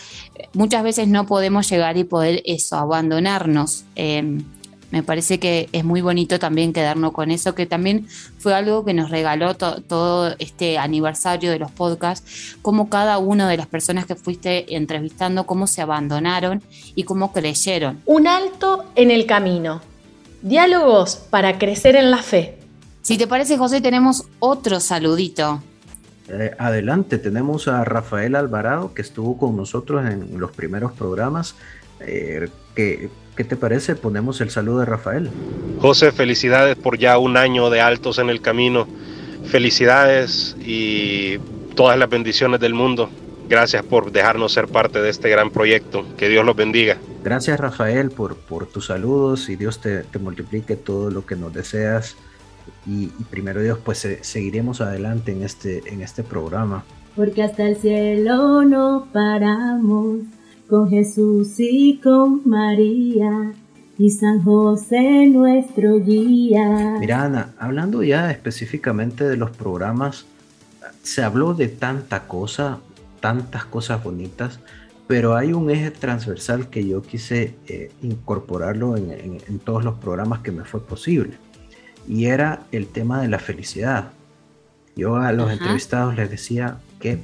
muchas veces no podemos llegar y poder eso, abandonarnos. Em, Me parece que es muy bonito también quedarnos con eso, que también fue algo que nos regaló todo este aniversario de los podcasts, cómo cada una de las personas que fuiste entrevistando, cómo se abandonaron y cómo creyeron. Un alto en el camino. Diálogos para crecer en la fe. Si te parece, José, tenemos otro saludito. Eh, adelante, tenemos a Rafael Alvarado que estuvo con nosotros en los primeros programas. Eh, ¿qué, te parece? Ponemos el saludo de Rafael. José, felicidades por ya un año de altos en el camino. Felicidades y todas las bendiciones del mundo. Gracias por dejarnos ser parte de este gran proyecto. Que Dios los bendiga. Gracias Rafael por, por tus saludos y Dios te, te multiplique todo lo que nos deseas y, primero Dios, pues seguiremos adelante en este, en este programa. Porque hasta el cielo no paramos, con Jesús y con María, y San José nuestro guía. Mira, Ana, hablando ya específicamente de los programas, se habló de tanta cosa, tantas cosas bonitas, pero hay un eje transversal que yo quise eh, incorporarlo en, en todos los programas que me fue posible y era el tema de la felicidad. Yo a los entrevistados les decía que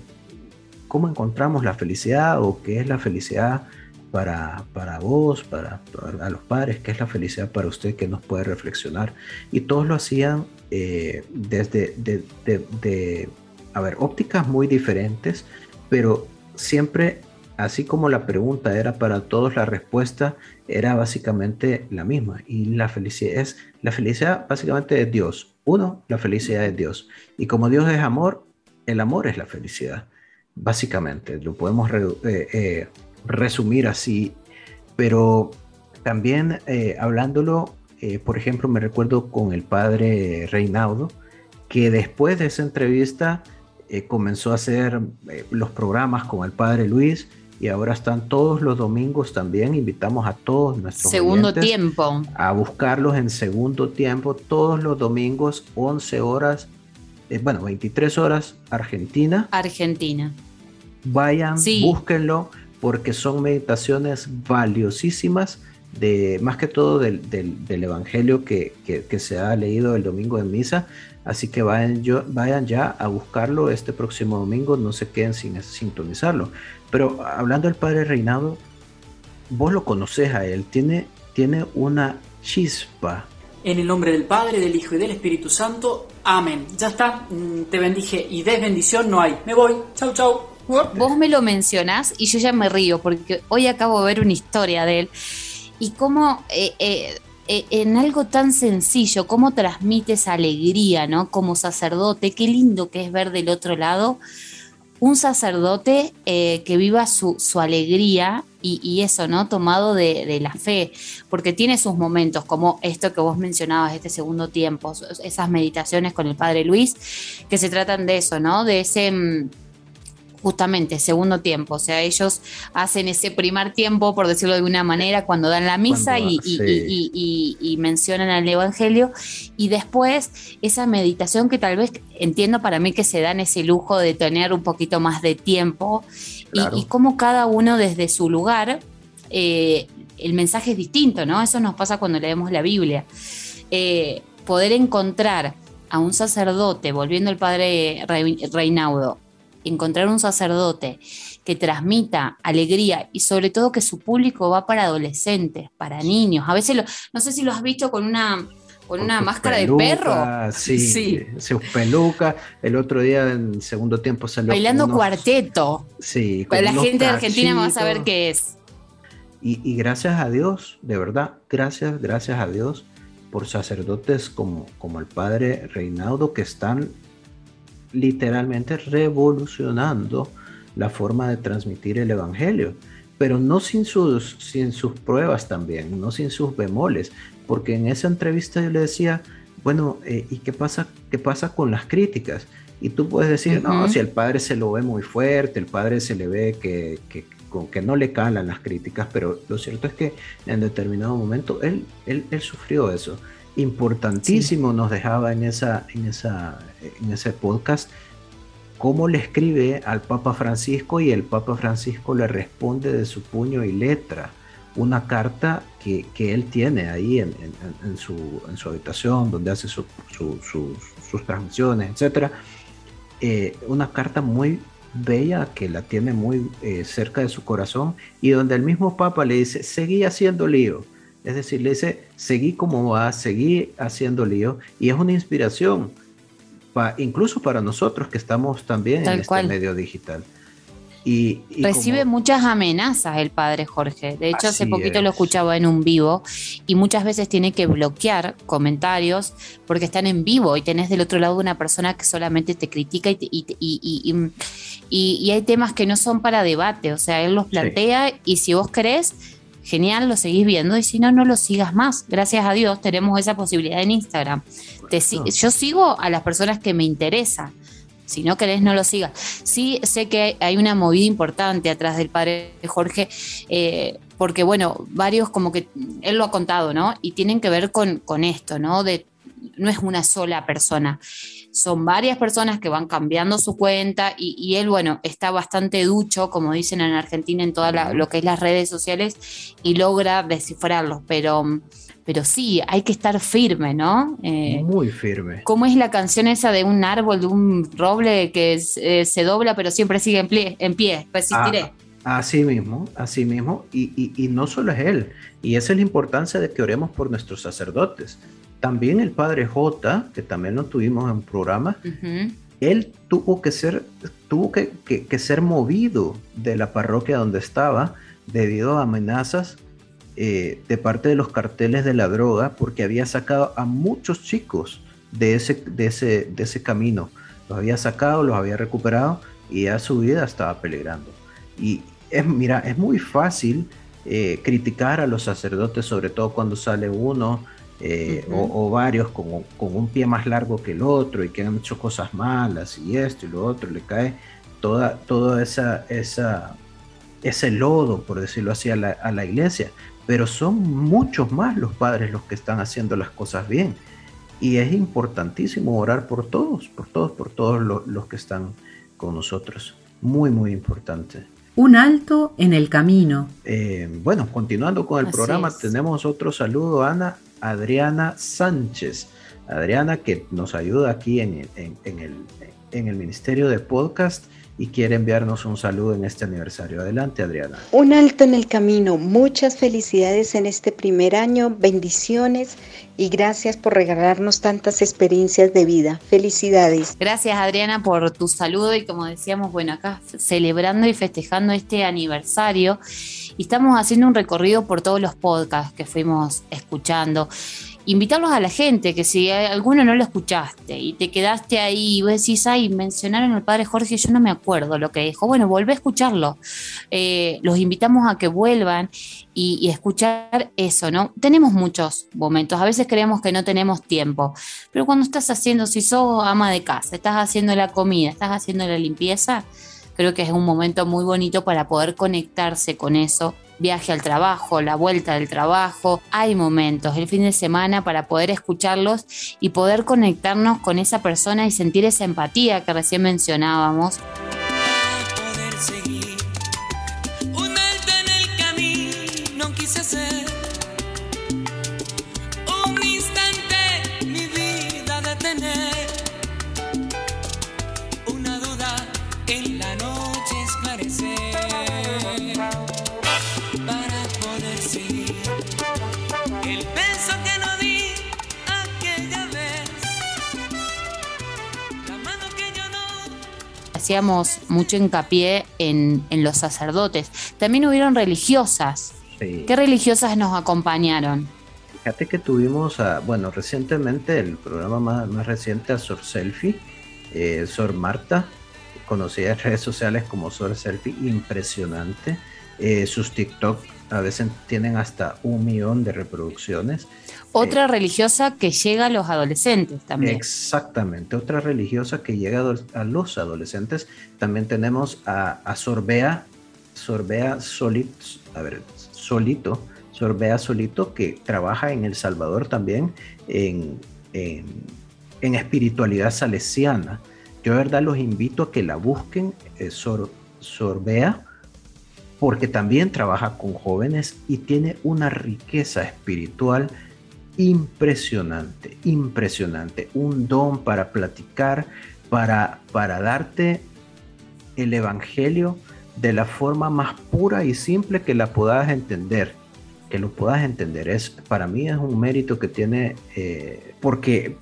cómo encontramos la felicidad o qué es la felicidad para, para vos, para, a los padres, qué es la felicidad para usted, que nos puede reflexionar. Y todos lo hacían eh, desde de, de, a ver, ópticas muy diferentes, pero siempre, así como la pregunta era para todos, la respuesta era básicamente la misma. Y la felicidad es, la felicidad básicamente es Dios. Uno, la felicidad es Dios. Y como Dios es amor, el amor es la felicidad. Básicamente, lo podemos eh, eh, resumir así. Pero también eh, hablándolo, por ejemplo, me recuerdo con el padre Reinaudo, que después de esa entrevista comenzó a hacer los programas con el padre Luis y ahora están todos los domingos también. Invitamos a todos nuestros segundo tiempo a buscarlos en segundo tiempo todos los domingos 11 horas, eh, bueno 23 horas Argentina. Argentina. Vayan, búsquenlo porque son meditaciones valiosísimas de más que todo del, evangelio que, que, se ha leído el domingo de misa. Así que vayan, yo, vayan ya a buscarlo este próximo domingo, no se queden sin sintonizarlo. Pero hablando del padre Reinado, vos lo conoces a él, tiene, tiene una chispa. En el nombre del Padre, del Hijo y del Espíritu Santo. Amén. Ya está, mm, te bendije y desbendición no hay. Me voy. Chau, chau. Vos me lo mencionás y yo ya me río porque hoy acabo de ver una historia de él y cómo eh, eh, en algo tan sencillo, cómo transmites alegría, ¿no? Como sacerdote, qué lindo que es ver del otro lado un sacerdote eh, que viva su, alegría y, eso, ¿no? Tomado de, de, la fe, porque tiene sus momentos, como esto que vos mencionabas, este segundo tiempo, esas meditaciones con el Padre Luis, que se tratan de eso, ¿no? De ese mm, justamente segundo tiempo, o sea, ellos hacen ese primer tiempo, por decirlo de alguna manera, cuando dan la misa y, y, mencionan el Evangelio, y después esa meditación que tal vez entiendo para mí que se dan ese lujo de tener un poquito más de tiempo y, cómo cada uno desde su lugar, eh, el mensaje es distinto, ¿no? Eso nos pasa cuando leemos la Biblia. Eh, poder encontrar a un sacerdote, volviendo al padre Reinaudo, encontrar un sacerdote que transmita alegría y sobre todo que su público va para adolescentes, para niños. A veces, no sé si lo has visto con una, con, una máscara de perro. Sí, <laughs> sí. Sus pelucas. El otro día en segundo tiempo salió. Bailando cuarteto. Sí. la gente de Argentina va a saber qué es. Y, y, gracias a Dios, de verdad, gracias, gracias a Dios por sacerdotes como, como el padre Reinaldo que están literalmente revolucionando la forma de transmitir el Evangelio, pero no sin sus, sin sus pruebas también, no sin sus bemoles, porque en esa entrevista yo le decía, bueno, eh, ¿y qué pasa, qué pasa con las críticas? Y tú puedes decir, no, si el padre se lo ve muy fuerte, el padre se le ve que, que, que no le calan las críticas, pero lo cierto es que en determinado momento él, él, él sufrió eso importantísimo nos dejaba en, esa, en, esa, en ese podcast cómo le escribe al Papa Francisco y el Papa Francisco le responde de su puño y letra. una carta que, que él tiene ahí en, en, en, su, en, su, habitación, donde hace su, su, sus transmisiones, etc. Eh, una carta muy bella que la tiene muy eh, cerca de su corazón y donde el mismo Papa le dice, seguí haciendo lío. Es decir, le dice, seguí como va, seguí haciendo lío y es una inspiración, pa, incluso para nosotros que estamos también Tal en este cual. medio digital. Y, y Recibe como- muchas amenazas el padre Jorge. De hecho, hace Así poquito es. lo escuchaba en un vivo y muchas veces tiene que bloquear comentarios porque están en vivo y tenés del otro lado una persona que solamente te critica y, te- y- y hay temas que no son para debate. O sea, él los plantea y si vos querés, genial, lo seguís viendo y si no, no lo sigas más. Gracias a Dios tenemos esa posibilidad en Instagram. Te si- yo sigo a las personas que me interesan. Si no querés, no lo sigas. Sí, sé que hay una movida importante atrás del padre Jorge, eh, porque bueno, varios como que él lo ha contado, ¿no? Y tienen que ver con, con esto, ¿no? De, no es una sola persona, son varias personas que van cambiando su cuenta y, y él, bueno, está bastante ducho, como dicen en Argentina, en todo lo que es las redes sociales y logra descifrarlos, pero, pero sí, hay que estar firme, ¿no? Eh, muy firme. ¿Cómo es la canción esa de un árbol, de un roble que es- eh, se dobla pero siempre sigue en pie? En pie persistiré. Ah, así mismo, así mismo, y, y- y no solo es él, y esa es la importancia de que oremos por nuestros sacerdotes. También el padre J, que también lo tuvimos en programa, Ujú. él tuvo que ser, tuvo que, que- que ser movido de la parroquia donde estaba debido a amenazas eh, de parte de los carteles de la droga, porque había sacado a muchos chicos de ese, de ese, de ese camino. Los había sacado, los había recuperado y ya su vida estaba peligrando. Y es, mira, es muy fácil eh, criticar a los sacerdotes, sobre todo cuando sale uno eh, Ujú. o, o varios con, con un pie más largo que el otro y que han hecho cosas malas y esto y lo otro, le cae toda, toda esa, esa, ese lodo, por decirlo así, a la, a la iglesia. Pero son muchos más los padres los que están haciendo las cosas bien. Y es importantísimo orar por todos, por todos, por todos lo- los que están con nosotros. Muy, muy importante. Un alto en el camino. Eh, bueno, continuando con el Así programa, es. tenemos otro saludo, Ana Adriana Sánchez. Adriana que nos ayuda aquí en, en- en el, en el Ministerio de Podcast y quiere enviarnos un saludo en este aniversario. Adelante, Adriana. Un alto en el camino, muchas felicidades en este primer año, bendiciones y gracias por regalarnos tantas experiencias de vida. Felicidades. Gracias Adriana por tu saludo y como decíamos, bueno, acá celebrando y festejando este aniversario y estamos haciendo un recorrido por todos los podcasts que fuimos escuchando. Invitarlos a la gente que si alguno no lo escuchaste y te quedaste ahí y vos decís, ay, mencionaron al padre Jorge, yo no me acuerdo lo que dijo. Bueno, volvé a escucharlo. Eh, los invitamos a que vuelvan y, y escuchar eso, ¿no? Tenemos muchos momentos, a veces creemos que no tenemos tiempo, pero cuando estás haciendo, si sos ama de casa, estás haciendo la comida, estás haciendo la limpieza, creo que es un momento muy bonito para poder conectarse con eso. Viaje al trabajo, la vuelta del trabajo, hay momentos, el fin de semana para poder escucharlos y poder conectarnos con esa persona y sentir esa empatía que recién mencionábamos. Hacíamos mucho hincapié en, en los sacerdotes. También hubieron religiosas. Sí. ¿Qué religiosas nos acompañaron? Fíjate que tuvimos, a, bueno, recientemente, el programa más, más reciente a Sor Selfie, eh, Sor Marta, conocida en redes sociales como Sor Selfie, impresionante. Eh, sus TikTok a veces tienen hasta un millón de reproducciones. Otra religiosa que llega a los adolescentes también. Exactamente, otra religiosa que llega a los adolescentes. También tenemos a, a Sorbea, Sorbea Solito, a ver, Solito, Sorbea Solito, que trabaja en El Salvador también en, en, en espiritualidad salesiana. Yo de verdad los invito a que la busquen, eh, Sor- Sorbea, porque también trabaja con jóvenes y tiene una riqueza espiritual impresionante, impresionante, un don para platicar, para, para darte el Evangelio de la forma más pura y simple que la puedas entender, que lo puedas entender. Es, para mí es un mérito que tiene, eh, porque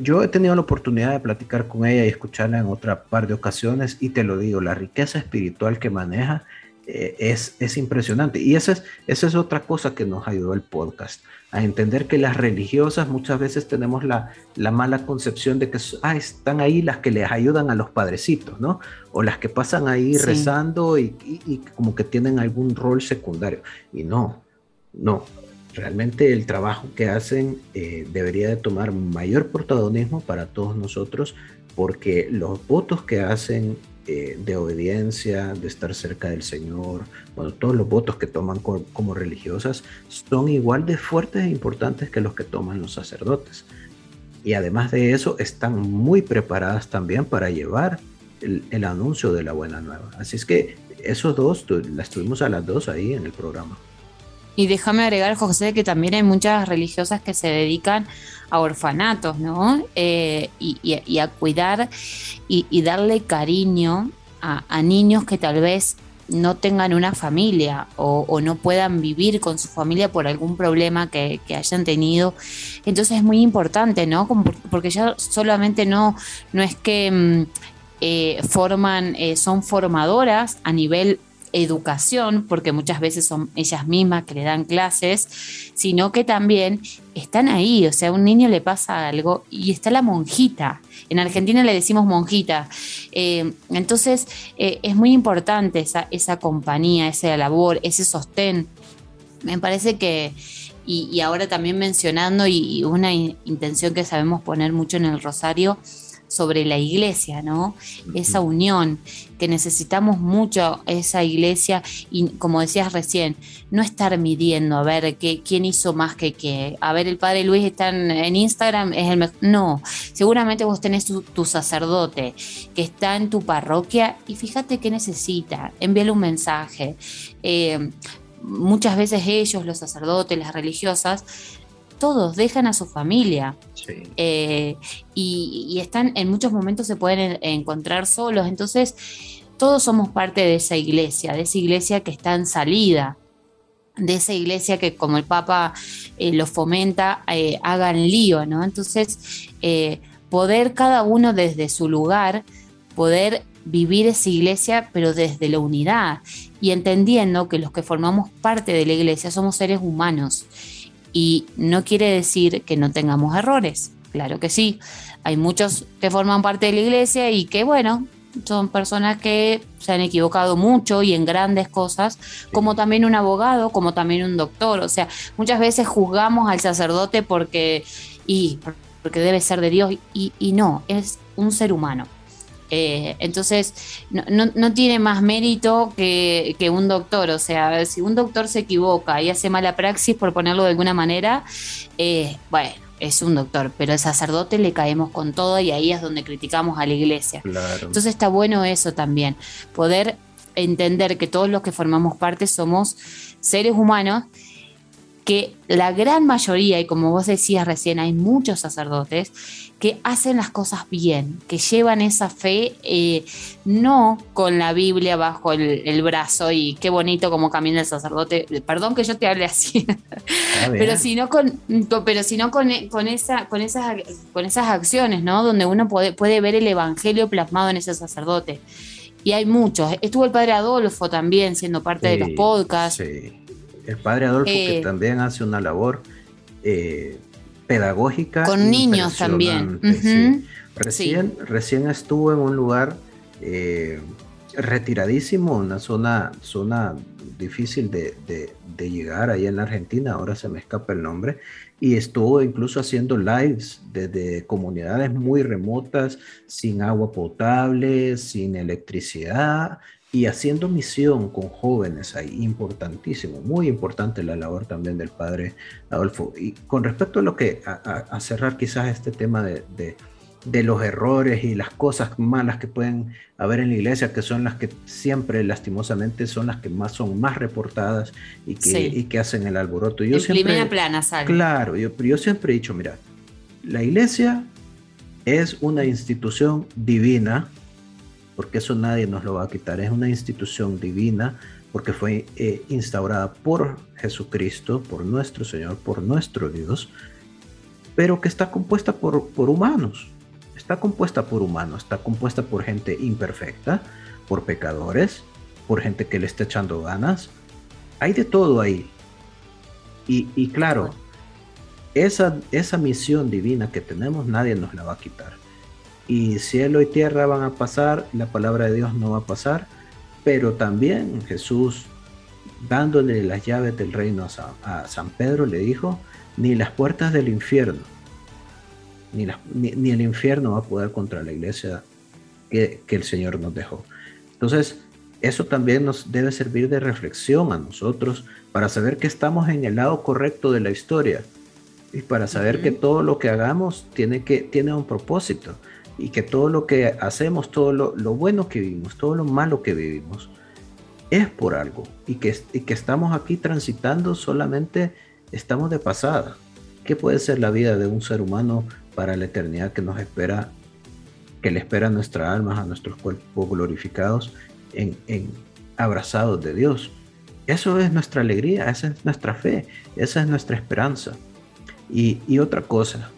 yo he tenido la oportunidad de platicar con ella y escucharla en otra par de ocasiones y te lo digo, la riqueza espiritual que maneja eh, es, es, impresionante. Y esa es, esa es otra cosa que nos ayudó el podcast, a entender que las religiosas muchas veces tenemos la, la mala concepción de que ah, están ahí las que les ayudan a los padrecitos, ¿no? O las que pasan ahí sí. rezando y, y, y como que tienen algún rol secundario. Y no, no, realmente el trabajo que hacen eh, debería de tomar mayor protagonismo para todos nosotros porque los votos que hacen eh, de obediencia, de estar cerca del Señor, bueno, todos los votos que toman co como religiosas son igual de fuertes e importantes que los que toman los sacerdotes. Y además de eso, están muy preparadas también para llevar el, el anuncio de la buena nueva. Así es que esos dos, las tuvimos a las dos ahí en el programa. Y déjame agregar, José, que también hay muchas religiosas que se dedican a orfanatos, ¿no? Eh, y, a cuidar y, darle cariño a, niños que tal vez no tengan una familia o, no puedan vivir con su familia por algún problema que, hayan tenido. Entonces es muy importante, ¿no? Porque ya solamente no, no es que mm, eh, forman, eh, son formadoras a nivel educación, porque muchas veces son ellas mismas que le dan clases, sino que también están ahí, o sea, a un niño le pasa algo y está la monjita. En Argentina le decimos monjita. Eh, entonces eh, es muy importante esa, esa compañía, esa labor, ese sostén. Me parece que, y, y ahora también mencionando, y, y una in, intención que sabemos poner mucho en el Rosario, sobre la iglesia, ¿no? Esa unión, que necesitamos mucho esa iglesia y como decías recién, no estar midiendo a ver qué, quién hizo más que qué. A ver, el padre Luis está en, Instagram, es el mejor. No, seguramente vos tenés tu, tu, sacerdote que está en tu parroquia y fíjate qué necesita, envíale un mensaje. Eh, muchas veces ellos, los sacerdotes, las religiosas, todos dejan a su familia sí. eh, y, y, están en muchos momentos se pueden encontrar solos, entonces todos somos parte de esa iglesia, de esa iglesia que está en salida, de esa iglesia que como el Papa eh, lo fomenta, eh, hagan lío, ¿no? Entonces, poder cada uno desde su lugar, poder vivir esa iglesia, pero desde la unidad y entendiendo que los que formamos parte de la iglesia somos seres humanos y no quiere decir que no tengamos errores, claro que sí. Hay muchos que forman parte de la iglesia y que, bueno, son personas que se han equivocado mucho y en grandes cosas, como también un abogado, como también un doctor. O sea, muchas veces juzgamos al sacerdote porque, y, porque debe ser de Dios y, y no, es un ser humano. Eh, entonces, no, no, no, tiene más mérito que, que, un doctor. O sea, si un doctor se equivoca y hace mala praxis, por ponerlo de alguna manera, eh, bueno, es un doctor, pero el sacerdote le caemos con todo y ahí es donde criticamos a la iglesia. Claro. Entonces está bueno eso también, poder entender que todos los que formamos parte somos seres humanos que la gran mayoría, y como vos decías recién, hay muchos sacerdotes que hacen las cosas bien, que llevan esa fe eh, no con la Biblia bajo el, el, brazo y qué bonito como camina el sacerdote, perdón que yo te hable así, <laughs> pero sino con, pero sino con, con, esa, con, esas, con esas acciones, ¿no? Donde uno puede, puede ver el evangelio plasmado en ese sacerdote. Y hay muchos. Estuvo el padre Adolfo también siendo parte sí, de los podcasts. Sí. El padre Adolfo eh, que también hace una labor eh, pedagógica. Con niños también. Uh -huh. sí. Recién, sí. recién estuvo en un lugar eh, retiradísimo, una zona, zona difícil de, de, de, llegar ahí en la Argentina, ahora se me escapa el nombre, y estuvo incluso haciendo lives desde comunidades muy remotas, sin agua potable, sin electricidad, y haciendo misión con jóvenes ahí, importantísimo, muy importante la labor también del padre Adolfo. Y con respecto a lo que, a, a cerrar quizás este tema de, de, de los errores y las cosas malas que pueden haber en la iglesia, que son las que siempre lastimosamente son las que más son más reportadas y que, Sí. y que hacen el alboroto. Yo siempre, plana sale. Claro, yo, yo siempre he dicho, mira, la iglesia es una institución divina, porque eso nadie nos lo va a quitar, es una institución divina porque fue eh, instaurada por Jesucristo, por nuestro Señor, por nuestro Dios, pero que está compuesta por, por humanos, está compuesta por humanos, está compuesta por gente imperfecta, por pecadores, por gente que le está echando ganas, hay de todo ahí. Y, y claro, esa, esa misión divina que tenemos nadie nos la va a quitar. Y cielo y tierra van a pasar, la palabra de Dios no va a pasar, pero también Jesús, dándole las llaves del reino a San, a San Pedro, le dijo, ni las puertas del infierno, ni, ni- ni el infierno va a poder contra la iglesia que, que el Señor nos dejó. Entonces, eso también nos debe servir de reflexión a nosotros para saber que estamos en el lado correcto de la historia y para saber que todo lo que hagamos tiene, que, tiene un propósito y que todo lo que hacemos, todo lo, lo bueno que vivimos, todo lo malo que vivimos, es por algo y que, y que estamos aquí transitando solamente, estamos de pasada. ¿Qué puede ser la vida de un ser humano para la eternidad que nos espera, que le espera a nuestra alma, a nuestros cuerpos glorificados, en, en abrazados de Dios? Eso es nuestra alegría, esa es nuestra fe, esa es nuestra esperanza. Y, y otra cosa,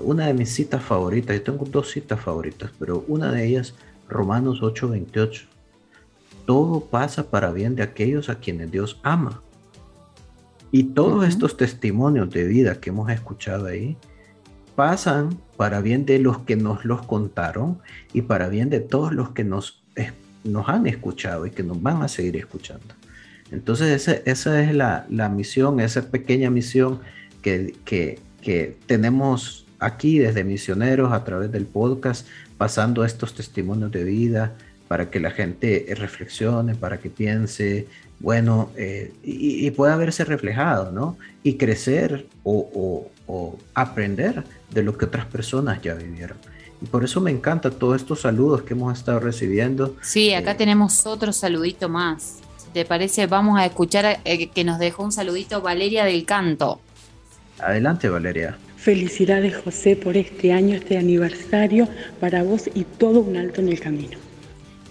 una de mis citas favoritas, yo tengo dos citas favoritas, pero una de ellas, Romanos 8:28. Todo pasa para bien de aquellos a quienes Dios ama. Y todos estos testimonios de vida que hemos escuchado ahí pasan para bien de los que nos los contaron y para bien de todos los que nos, nos han escuchado y que nos van a seguir escuchando. Entonces esa, esa es la, la misión, esa pequeña misión que, que, que tenemos aquí desde Misioneros a través del podcast, pasando estos testimonios de vida para que la gente eh, reflexione, para que piense, bueno, eh, y, y pueda verse reflejado, ¿no? Y crecer o, o- o aprender de lo que otras personas ya vivieron. Y por eso me encanta todos estos saludos que hemos estado recibiendo. Sí, acá tenemos otro saludito más. Si te parece, vamos a escuchar eh, que nos dejó un saludito Valeria del Canto. Adelante, Valeria. Felicidades José por este año, este aniversario, para vos y todo un alto en el camino.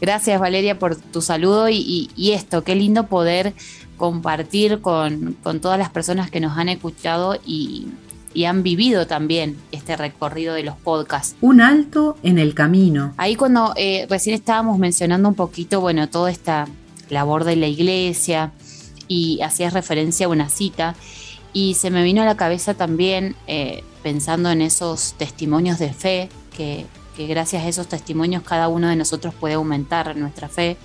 Gracias Valeria por tu saludo y, y- y esto, qué lindo poder compartir con, con todas las personas que nos han escuchado y, y han vivido también este recorrido de los podcasts. Un alto en el camino. Ahí cuando eh, recién estábamos mencionando un poquito, bueno, toda esta labor de la iglesia y hacías referencia a una cita y se me vino a la cabeza también eh, pensando en esos testimonios de fe, que, gracias a esos testimonios cada uno de nosotros puede aumentar nuestra fe,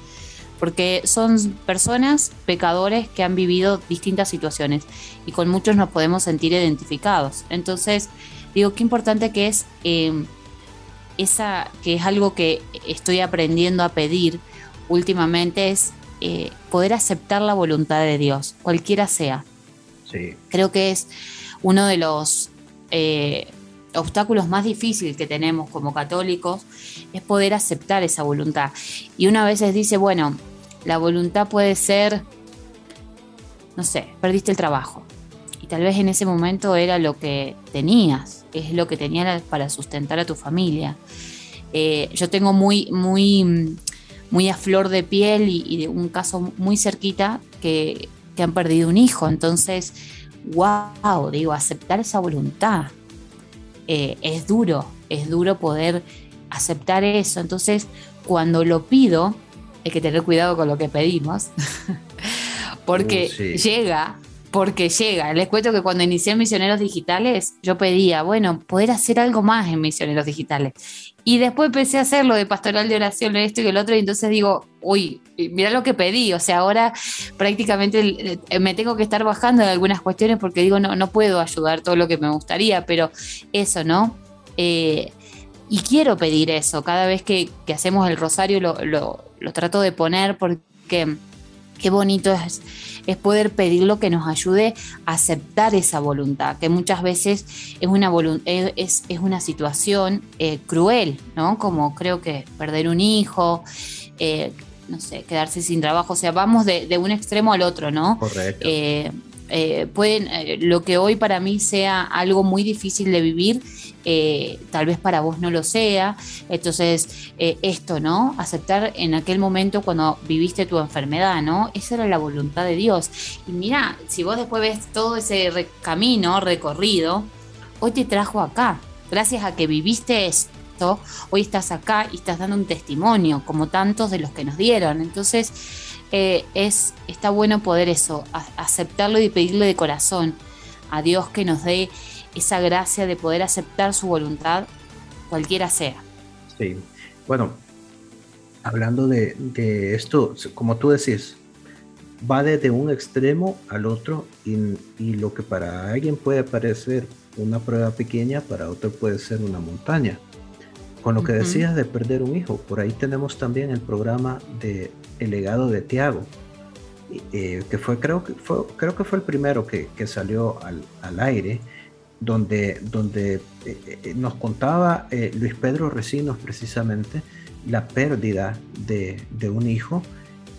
porque son personas, pecadores que han vivido distintas situaciones y con muchos nos podemos sentir identificados. Entonces, digo, qué importante que es eh, esa, que es algo que estoy aprendiendo a pedir últimamente, es eh, poder aceptar la voluntad de Dios, cualquiera sea. Creo que es uno de los eh, obstáculos más difíciles que tenemos como católicos, es poder aceptar esa voluntad. Y una vez dice, bueno, la voluntad puede ser, no sé, perdiste el trabajo. Y tal vez en ese momento era lo que tenías, es lo que tenías para sustentar a tu familia. Eh, yo tengo muy, muy, muy a flor de piel y, y de un caso muy cerquita que, que han perdido un hijo. Entonces, wow, digo, aceptar esa voluntad eh, es duro, es duro poder aceptar eso. Entonces, cuando lo pido, hay que tener cuidado con lo que pedimos, <laughs> porque Uh, sí. llega, porque llega. Les cuento que cuando inicié Misioneros Digitales, yo pedía, bueno, poder hacer algo más en Misioneros Digitales. Y después empecé a hacer lo de pastoral de oración, esto y lo otro, y entonces digo, uy, mira lo que pedí. O sea, ahora prácticamente eh, me tengo que estar bajando de algunas cuestiones porque digo, no, no puedo ayudar todo lo que me gustaría, pero eso, ¿no? Eh, y quiero pedir eso. Cada vez que, que hacemos el rosario lo, lo- lo trato de poner porque qué bonito es, es poder pedir lo que nos ayude a aceptar esa voluntad, que muchas veces es una, es, es una situación eh, cruel, ¿no? Como creo que perder un hijo, eh, no sé, quedarse sin trabajo, o sea, vamos de, de un extremo al otro, ¿no? Correcto. Eh, pueden, lo que hoy para mí sea algo muy difícil de vivir, eh, tal vez para vos no lo sea. Entonces, eh, esto, ¿no? Aceptar en aquel momento cuando viviste tu enfermedad, ¿no? Esa era la voluntad de Dios. Y mira, si vos después ves todo ese camino recorrido, hoy te trajo acá. Gracias a que viviste esto, hoy estás acá y estás dando un testimonio, como tantos de los que nos dieron. Entonces, eh, es, está bueno poder eso, aceptarlo y pedirle de corazón a Dios que nos dé esa gracia de poder aceptar su voluntad, cualquiera sea. Sí, bueno, hablando de, de esto, como tú decís, va desde un extremo al otro y, y lo que para alguien puede parecer una prueba pequeña, para otro puede ser una montaña. Con lo que decías de perder un hijo, por ahí tenemos también el programa de El legado de Tiago, eh, que fue creo que fue creo que fue el primero que, que salió al, al aire donde donde eh, eh, nos contaba eh, Luis Pedro Recinos precisamente la pérdida de, de un hijo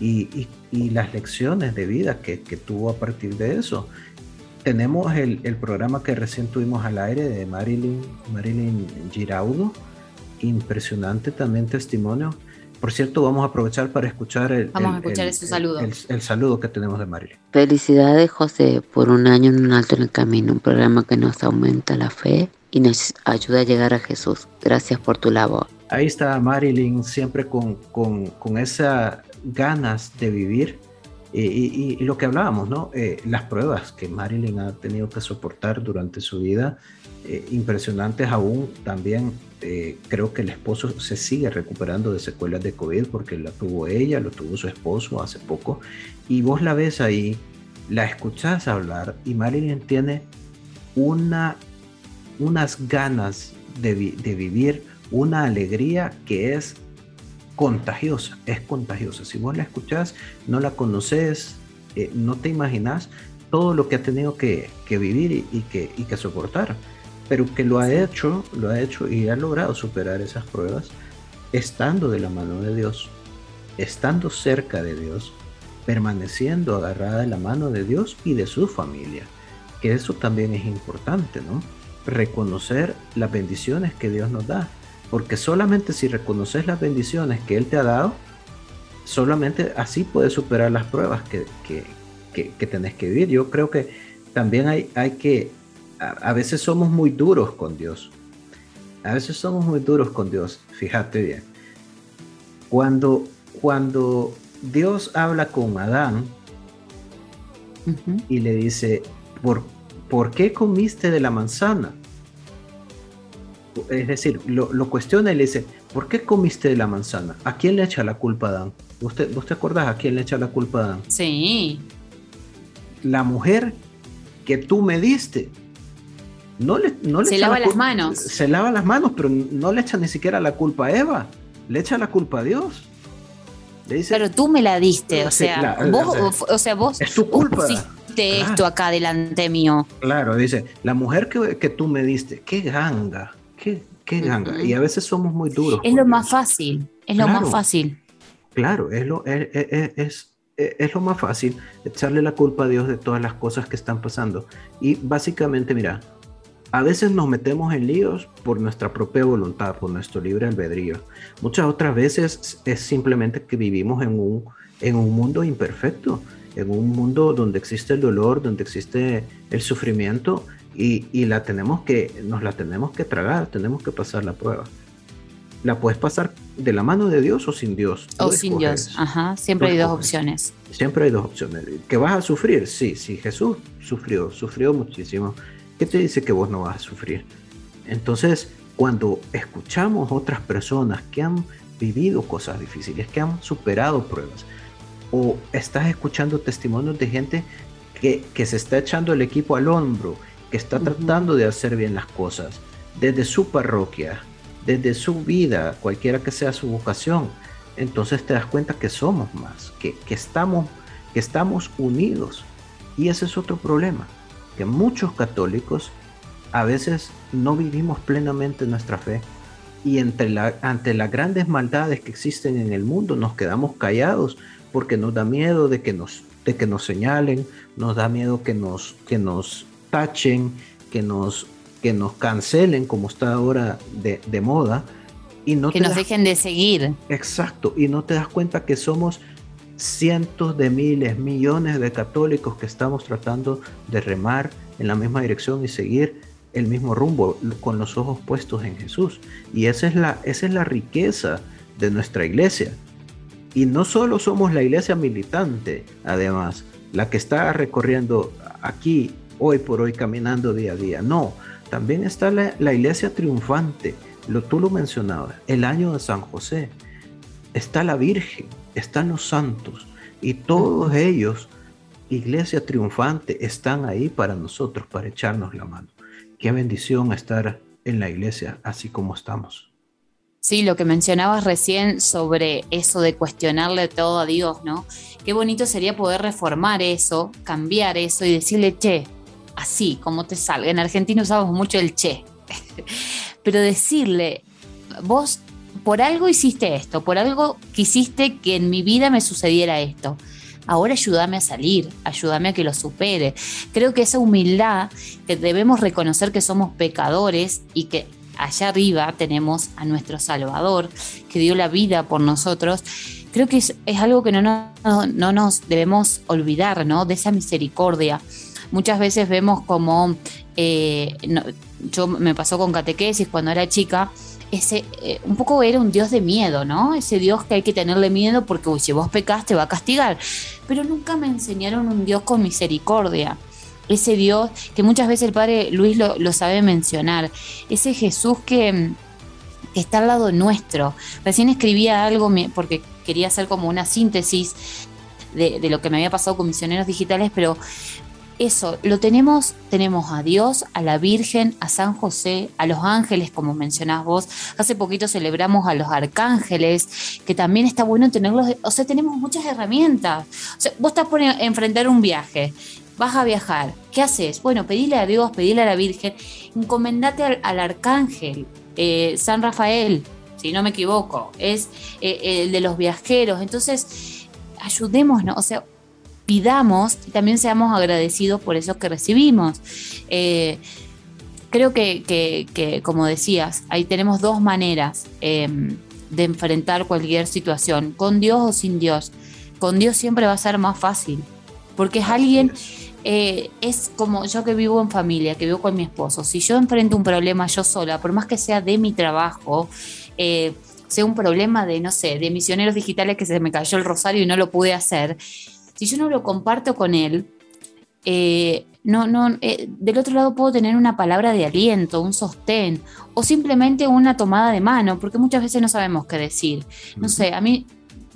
y, y- y las lecciones de vida que, que tuvo a partir de eso. Tenemos el, el programa que recién tuvimos al aire de Marilyn, Marilyn Giraudo, impresionante también testimonio. Por cierto, vamos a aprovechar para escuchar el, Vamos a el- escuchar el- ese saludo. el- el saludo que tenemos de Marilyn. Felicidades José por un año en un alto en el camino, un programa que nos aumenta la fe y nos ayuda a llegar a Jesús. Gracias por tu labor. Ahí está Marilyn siempre con, con, con esas ganas de vivir y, y- y lo que hablábamos, ¿no? Eh, las pruebas que Marilyn ha tenido que soportar durante su vida, eh, impresionantes aún. También eh, creo que el esposo se sigue recuperando de secuelas de COVID porque la tuvo ella, lo tuvo su esposo hace poco. Y vos la ves ahí, la escuchás hablar y Marilyn tiene una unas ganas de, vi- de vivir, una alegría que es contagiosa, es contagiosa. Si vos la escuchás, no la conoces, eh, no te imaginas todo lo que ha tenido que, que vivir y, y que, y que soportar, pero que lo ha hecho, lo ha hecho y ha logrado superar esas pruebas estando de la mano de Dios, estando cerca de Dios, permaneciendo agarrada de la mano de Dios y de su familia, que eso también es importante, ¿no? Reconocer las bendiciones que Dios nos da, porque solamente si reconoces las bendiciones que Él te ha dado, solamente así puedes superar las pruebas que, que, que- que tenés que vivir. Yo creo que también hay, hay que, a, veces somos muy duros con Dios, a veces somos muy duros con Dios, fíjate bien. Cuando, cuando Dios habla con Adán y le dice, ¿por, ¿por qué comiste de la manzana? Es decir, lo, lo cuestiona y le dice, ¿por qué comiste de la manzana? ¿A quién le echa la culpa Adán? ¿Usted, ¿Vos te acordás a quién le echa la culpa Adán? Sí. La mujer que tú me diste. No le, no le Se lava la las manos. Se lava las manos, pero no le echa ni siquiera la culpa a Eva. Le echa la culpa a Dios. Le dice, Pero tú me la diste, o Sí, sea, la- vos, o o sea, vos, es tu culpa. pusiste esto acá delante mío. Claro, dice, la mujer que, que tú me diste, qué ganga, qué, qué ganga. Y a veces somos muy duros. Es lo Dios. más fácil, es lo más fácil. Claro, es lo, es, es- es- es lo más fácil echarle la culpa a Dios de todas las cosas que están pasando. Y básicamente, mira, a veces nos metemos en líos por nuestra propia voluntad, por nuestro libre albedrío. Muchas otras veces es simplemente que vivimos en un, en un mundo imperfecto, en un mundo donde existe el dolor, donde existe el sufrimiento y, y la tenemos que, nos la tenemos que tragar, tenemos que pasar la prueba. La puedes pasar de la mano de Dios o sin Dios. tú O sin escoges. Dios, ajá, siempre Tú hay dos opciones. Siempre hay dos opciones. ¿Que vas a sufrir? Sí, sí, Jesús sufrió, sufrió muchísimo. ¿Qué te dice que vos no vas a sufrir? Entonces, cuando escuchamos otras personas que han vivido cosas difíciles, que han superado pruebas, o estás escuchando testimonios de gente que, que se está echando el equipo al hombro, que está tratando de hacer bien las cosas, desde su parroquia, desde su vida, cualquiera que sea su vocación, entonces te das cuenta que somos más, que, que estamos que estamos unidos. Y ese es otro problema, que muchos católicos a veces no vivimos plenamente nuestra fe y entre la, ante las grandes maldades que existen en el mundo nos quedamos callados porque nos da miedo de que nos, de que nos señalen, nos da miedo que nos, que nos tachen, que nos, que nos cancelen como está ahora de, de moda. Y no que nos das- dejen de seguir. Exacto, y no te das cuenta que somos cientos de miles, millones de católicos que estamos tratando de remar en la misma dirección y seguir el mismo rumbo con los ojos puestos en Jesús. Y esa es la, esa es la riqueza de nuestra iglesia. Y no solo somos la iglesia militante, además, la que está recorriendo aquí, hoy por hoy, caminando día a día. No, también está la, la iglesia triunfante. Lo, tú lo mencionabas, el año de San José. Está la Virgen, están los santos. Y todos ellos, iglesia triunfante, están ahí para nosotros, para echarnos la mano. Qué bendición estar en la iglesia así como estamos. Sí, lo que mencionabas recién sobre eso de cuestionarle todo a Dios, ¿no? Qué bonito sería poder reformar eso, cambiar eso y decirle, che, así como te salga. En Argentina usamos mucho el che. <laughs> Pero decirle, vos por algo hiciste esto, por algo quisiste que en mi vida me sucediera esto. Ahora ayúdame a salir, ayúdame a que lo supere. Creo que esa humildad que debemos reconocer que somos pecadores y que allá arriba tenemos a nuestro Salvador que dio la vida por nosotros, creo que es, algo que no, no, no nos debemos olvidar, ¿no? De esa misericordia. Muchas veces vemos como, eh, yo me pasó con catequesis cuando era chica, ese, eh, un poco era un Dios de miedo, ¿no? Ese Dios que hay que tenerle miedo porque si vos pecás te va a castigar. Pero nunca me enseñaron un Dios con misericordia. Ese Dios que muchas veces el Padre Luis lo, sabe mencionar. Ese Jesús que, mm, que está al lado nuestro. Recién escribía algo porque quería hacer como una síntesis de, de lo que me había pasado con misioneros digitales, pero eso, lo tenemos, tenemos a Dios, a la Virgen, a San José, a los ángeles, como mencionás vos. Hace poquito celebramos a los arcángeles, que también está bueno tenerlos, o sea, tenemos muchas herramientas. O sea, vos estás por en- enfrentar un viaje, vas a viajar, ¿qué haces? Bueno, pedile a Dios, pedile a la Virgen, encomendate al, al arcángel, eh, San Rafael, si no me equivoco, es eh, el de los viajeros. Entonces, ayudémonos, o sea, pidamos y también seamos agradecidos por eso que recibimos. Eh, creo que, que- que, como decías, ahí tenemos dos maneras eh, de enfrentar cualquier situación, con Dios o sin Dios. Con Dios siempre va a ser más fácil, porque es alguien, eh, es como yo que vivo en familia, que vivo con mi esposo, si yo enfrento un problema yo sola, por más que sea de mi trabajo, eh, sea un problema de, no sé, de misioneros digitales que se me cayó el rosario y no lo pude hacer, si yo no lo comparto con él, eh, no, no, eh, del otro lado puedo tener una palabra de aliento, un sostén o simplemente una tomada de mano, porque muchas veces no sabemos qué decir. No sé, a mí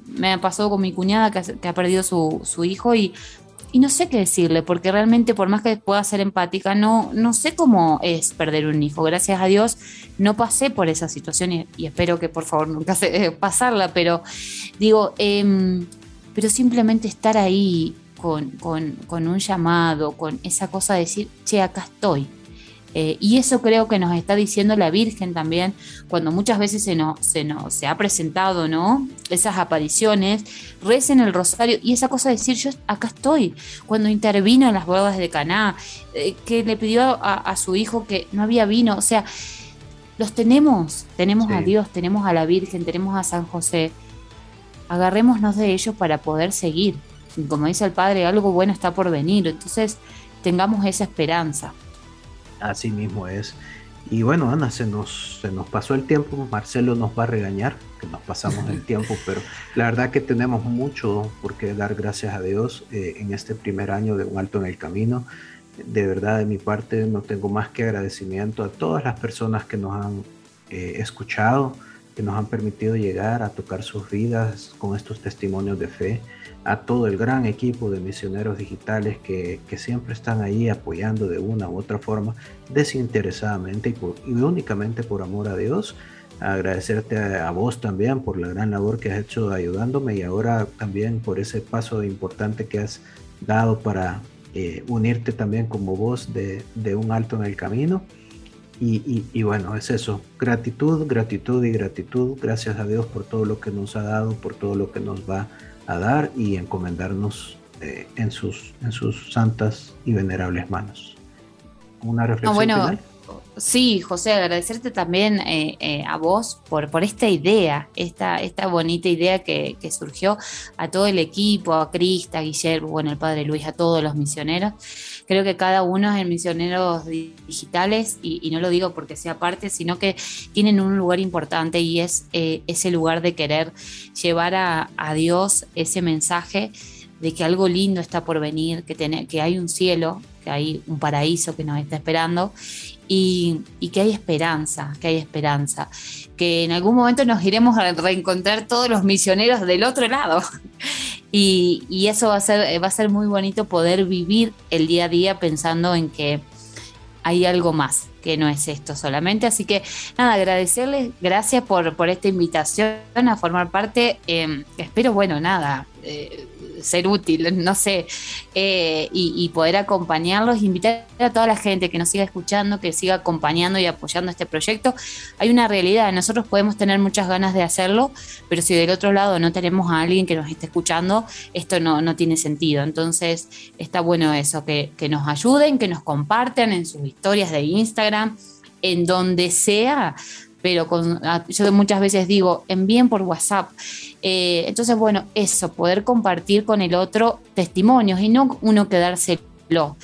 me ha pasado con mi cuñada que ha, que ha perdido su, su hijo y, y no sé qué decirle, porque realmente por más que pueda ser empática, no, no sé cómo es perder un hijo. Gracias a Dios no pasé por esa situación y, y espero que por favor nunca se, pasarla, pero digo, em, pero simplemente estar ahí con, con- con un llamado, con esa cosa de decir, che, acá estoy. Eh, y eso creo que nos está diciendo la Virgen también, cuando muchas veces se nos, se nos se ha presentado, ¿no? Esas apariciones, recen el rosario y esa cosa de decir, yo acá estoy. Cuando intervino en las bodas de Caná, eh, que le pidió a, a su hijo que no había vino, o sea, los tenemos, tenemos a. Dios, tenemos a la Virgen, tenemos a San José. Agarrémonos de ellos para poder seguir. Y como dice el Padre, algo bueno está por venir, entonces tengamos esa esperanza. Así mismo es. Y bueno, Ana, se nos, se nos pasó el tiempo. Marcelo nos va a regañar que nos pasamos el <laughs> tiempo, pero la verdad que tenemos mucho por qué dar gracias a Dios eh, en este primer año de Un Alto en el Camino. De verdad, de mi parte, no tengo más que agradecimiento a todas las personas que nos han eh, escuchado, que nos han permitido llegar a tocar sus vidas con estos testimonios de fe, a todo el gran equipo de misioneros digitales que, que siempre están ahí apoyando de una u otra forma, desinteresadamente y, únicamente por amor a Dios. agradecerte a, a, vos también por la gran labor que has hecho ayudándome y ahora también por ese paso importante que has dado para eh, unirte también como voz de, de, un alto en el camino. Y, y, y, bueno, es eso, gratitud, gratitud y gratitud. Gracias a Dios por todo lo que nos ha dado, por todo lo que nos va a dar y encomendarnos eh, en, sus, en sus santas y venerables manos. Una reflexión no, bueno, final. Sí, José, agradecerte también eh, eh, a vos por, esta idea, esta, bonita idea que, surgió a todo el equipo, a Crista, a Guillermo, bueno, el padre Luis, a todos los misioneros. Creo que cada uno es misioneros digitales y, y, no lo digo porque sea parte, sino que tienen un lugar importante y es eh, ese lugar de querer llevar a, a Dios ese mensaje de que algo lindo está por venir, que, ten, que hay un cielo, que hay un paraíso que nos está esperando y, que hay esperanza, que hay esperanza, que en algún momento nos iremos a reencontrar todos los misioneros del otro lado. <laughs> Y, eso va a, ser, va a ser muy bonito poder vivir el día a día pensando en que hay algo más, que no es esto solamente. Así que nada, agradecerles, gracias por, esta invitación a formar parte. Eh, espero, bueno, nada. Eh, ser útil, no sé, eh, y, y, poder acompañarlos, invitar a toda la gente que nos siga escuchando, que siga acompañando y apoyando este proyecto. Hay una realidad, nosotros podemos tener muchas ganas de hacerlo, pero si del otro lado no tenemos a alguien que nos esté escuchando, esto no, no tiene sentido. Entonces está bueno eso, que, que nos ayuden, que nos compartan en sus historias de Instagram, en donde sea, pero con, yo muchas veces digo, envíen por WhatsApp. Eh, entonces, bueno, eso, poder compartir con el otro testimonios y no uno quedárselo.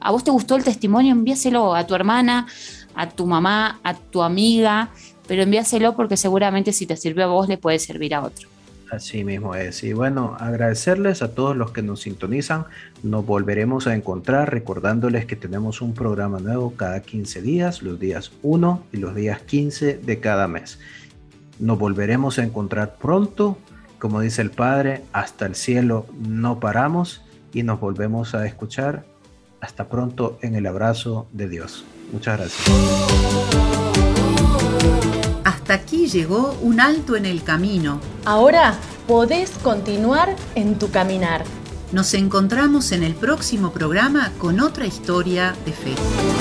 ¿A vos te gustó el testimonio? Envíaselo a tu hermana, a tu mamá, a tu amiga, pero envíaselo porque seguramente si te sirvió a vos le puede servir a otro. Así mismo es. Y bueno, agradecerles a todos los que nos sintonizan. Nos volveremos a encontrar recordándoles que tenemos un programa nuevo cada 15 días, los días 1 y los días 15 de cada mes. Nos volveremos a encontrar pronto. Como dice el Padre, hasta el cielo no paramos y nos volvemos a escuchar. Hasta pronto en el abrazo de Dios. Muchas gracias. Hasta aquí llegó un alto en el camino. Ahora podés continuar en tu caminar. Nos encontramos en el próximo programa con otra historia de fe.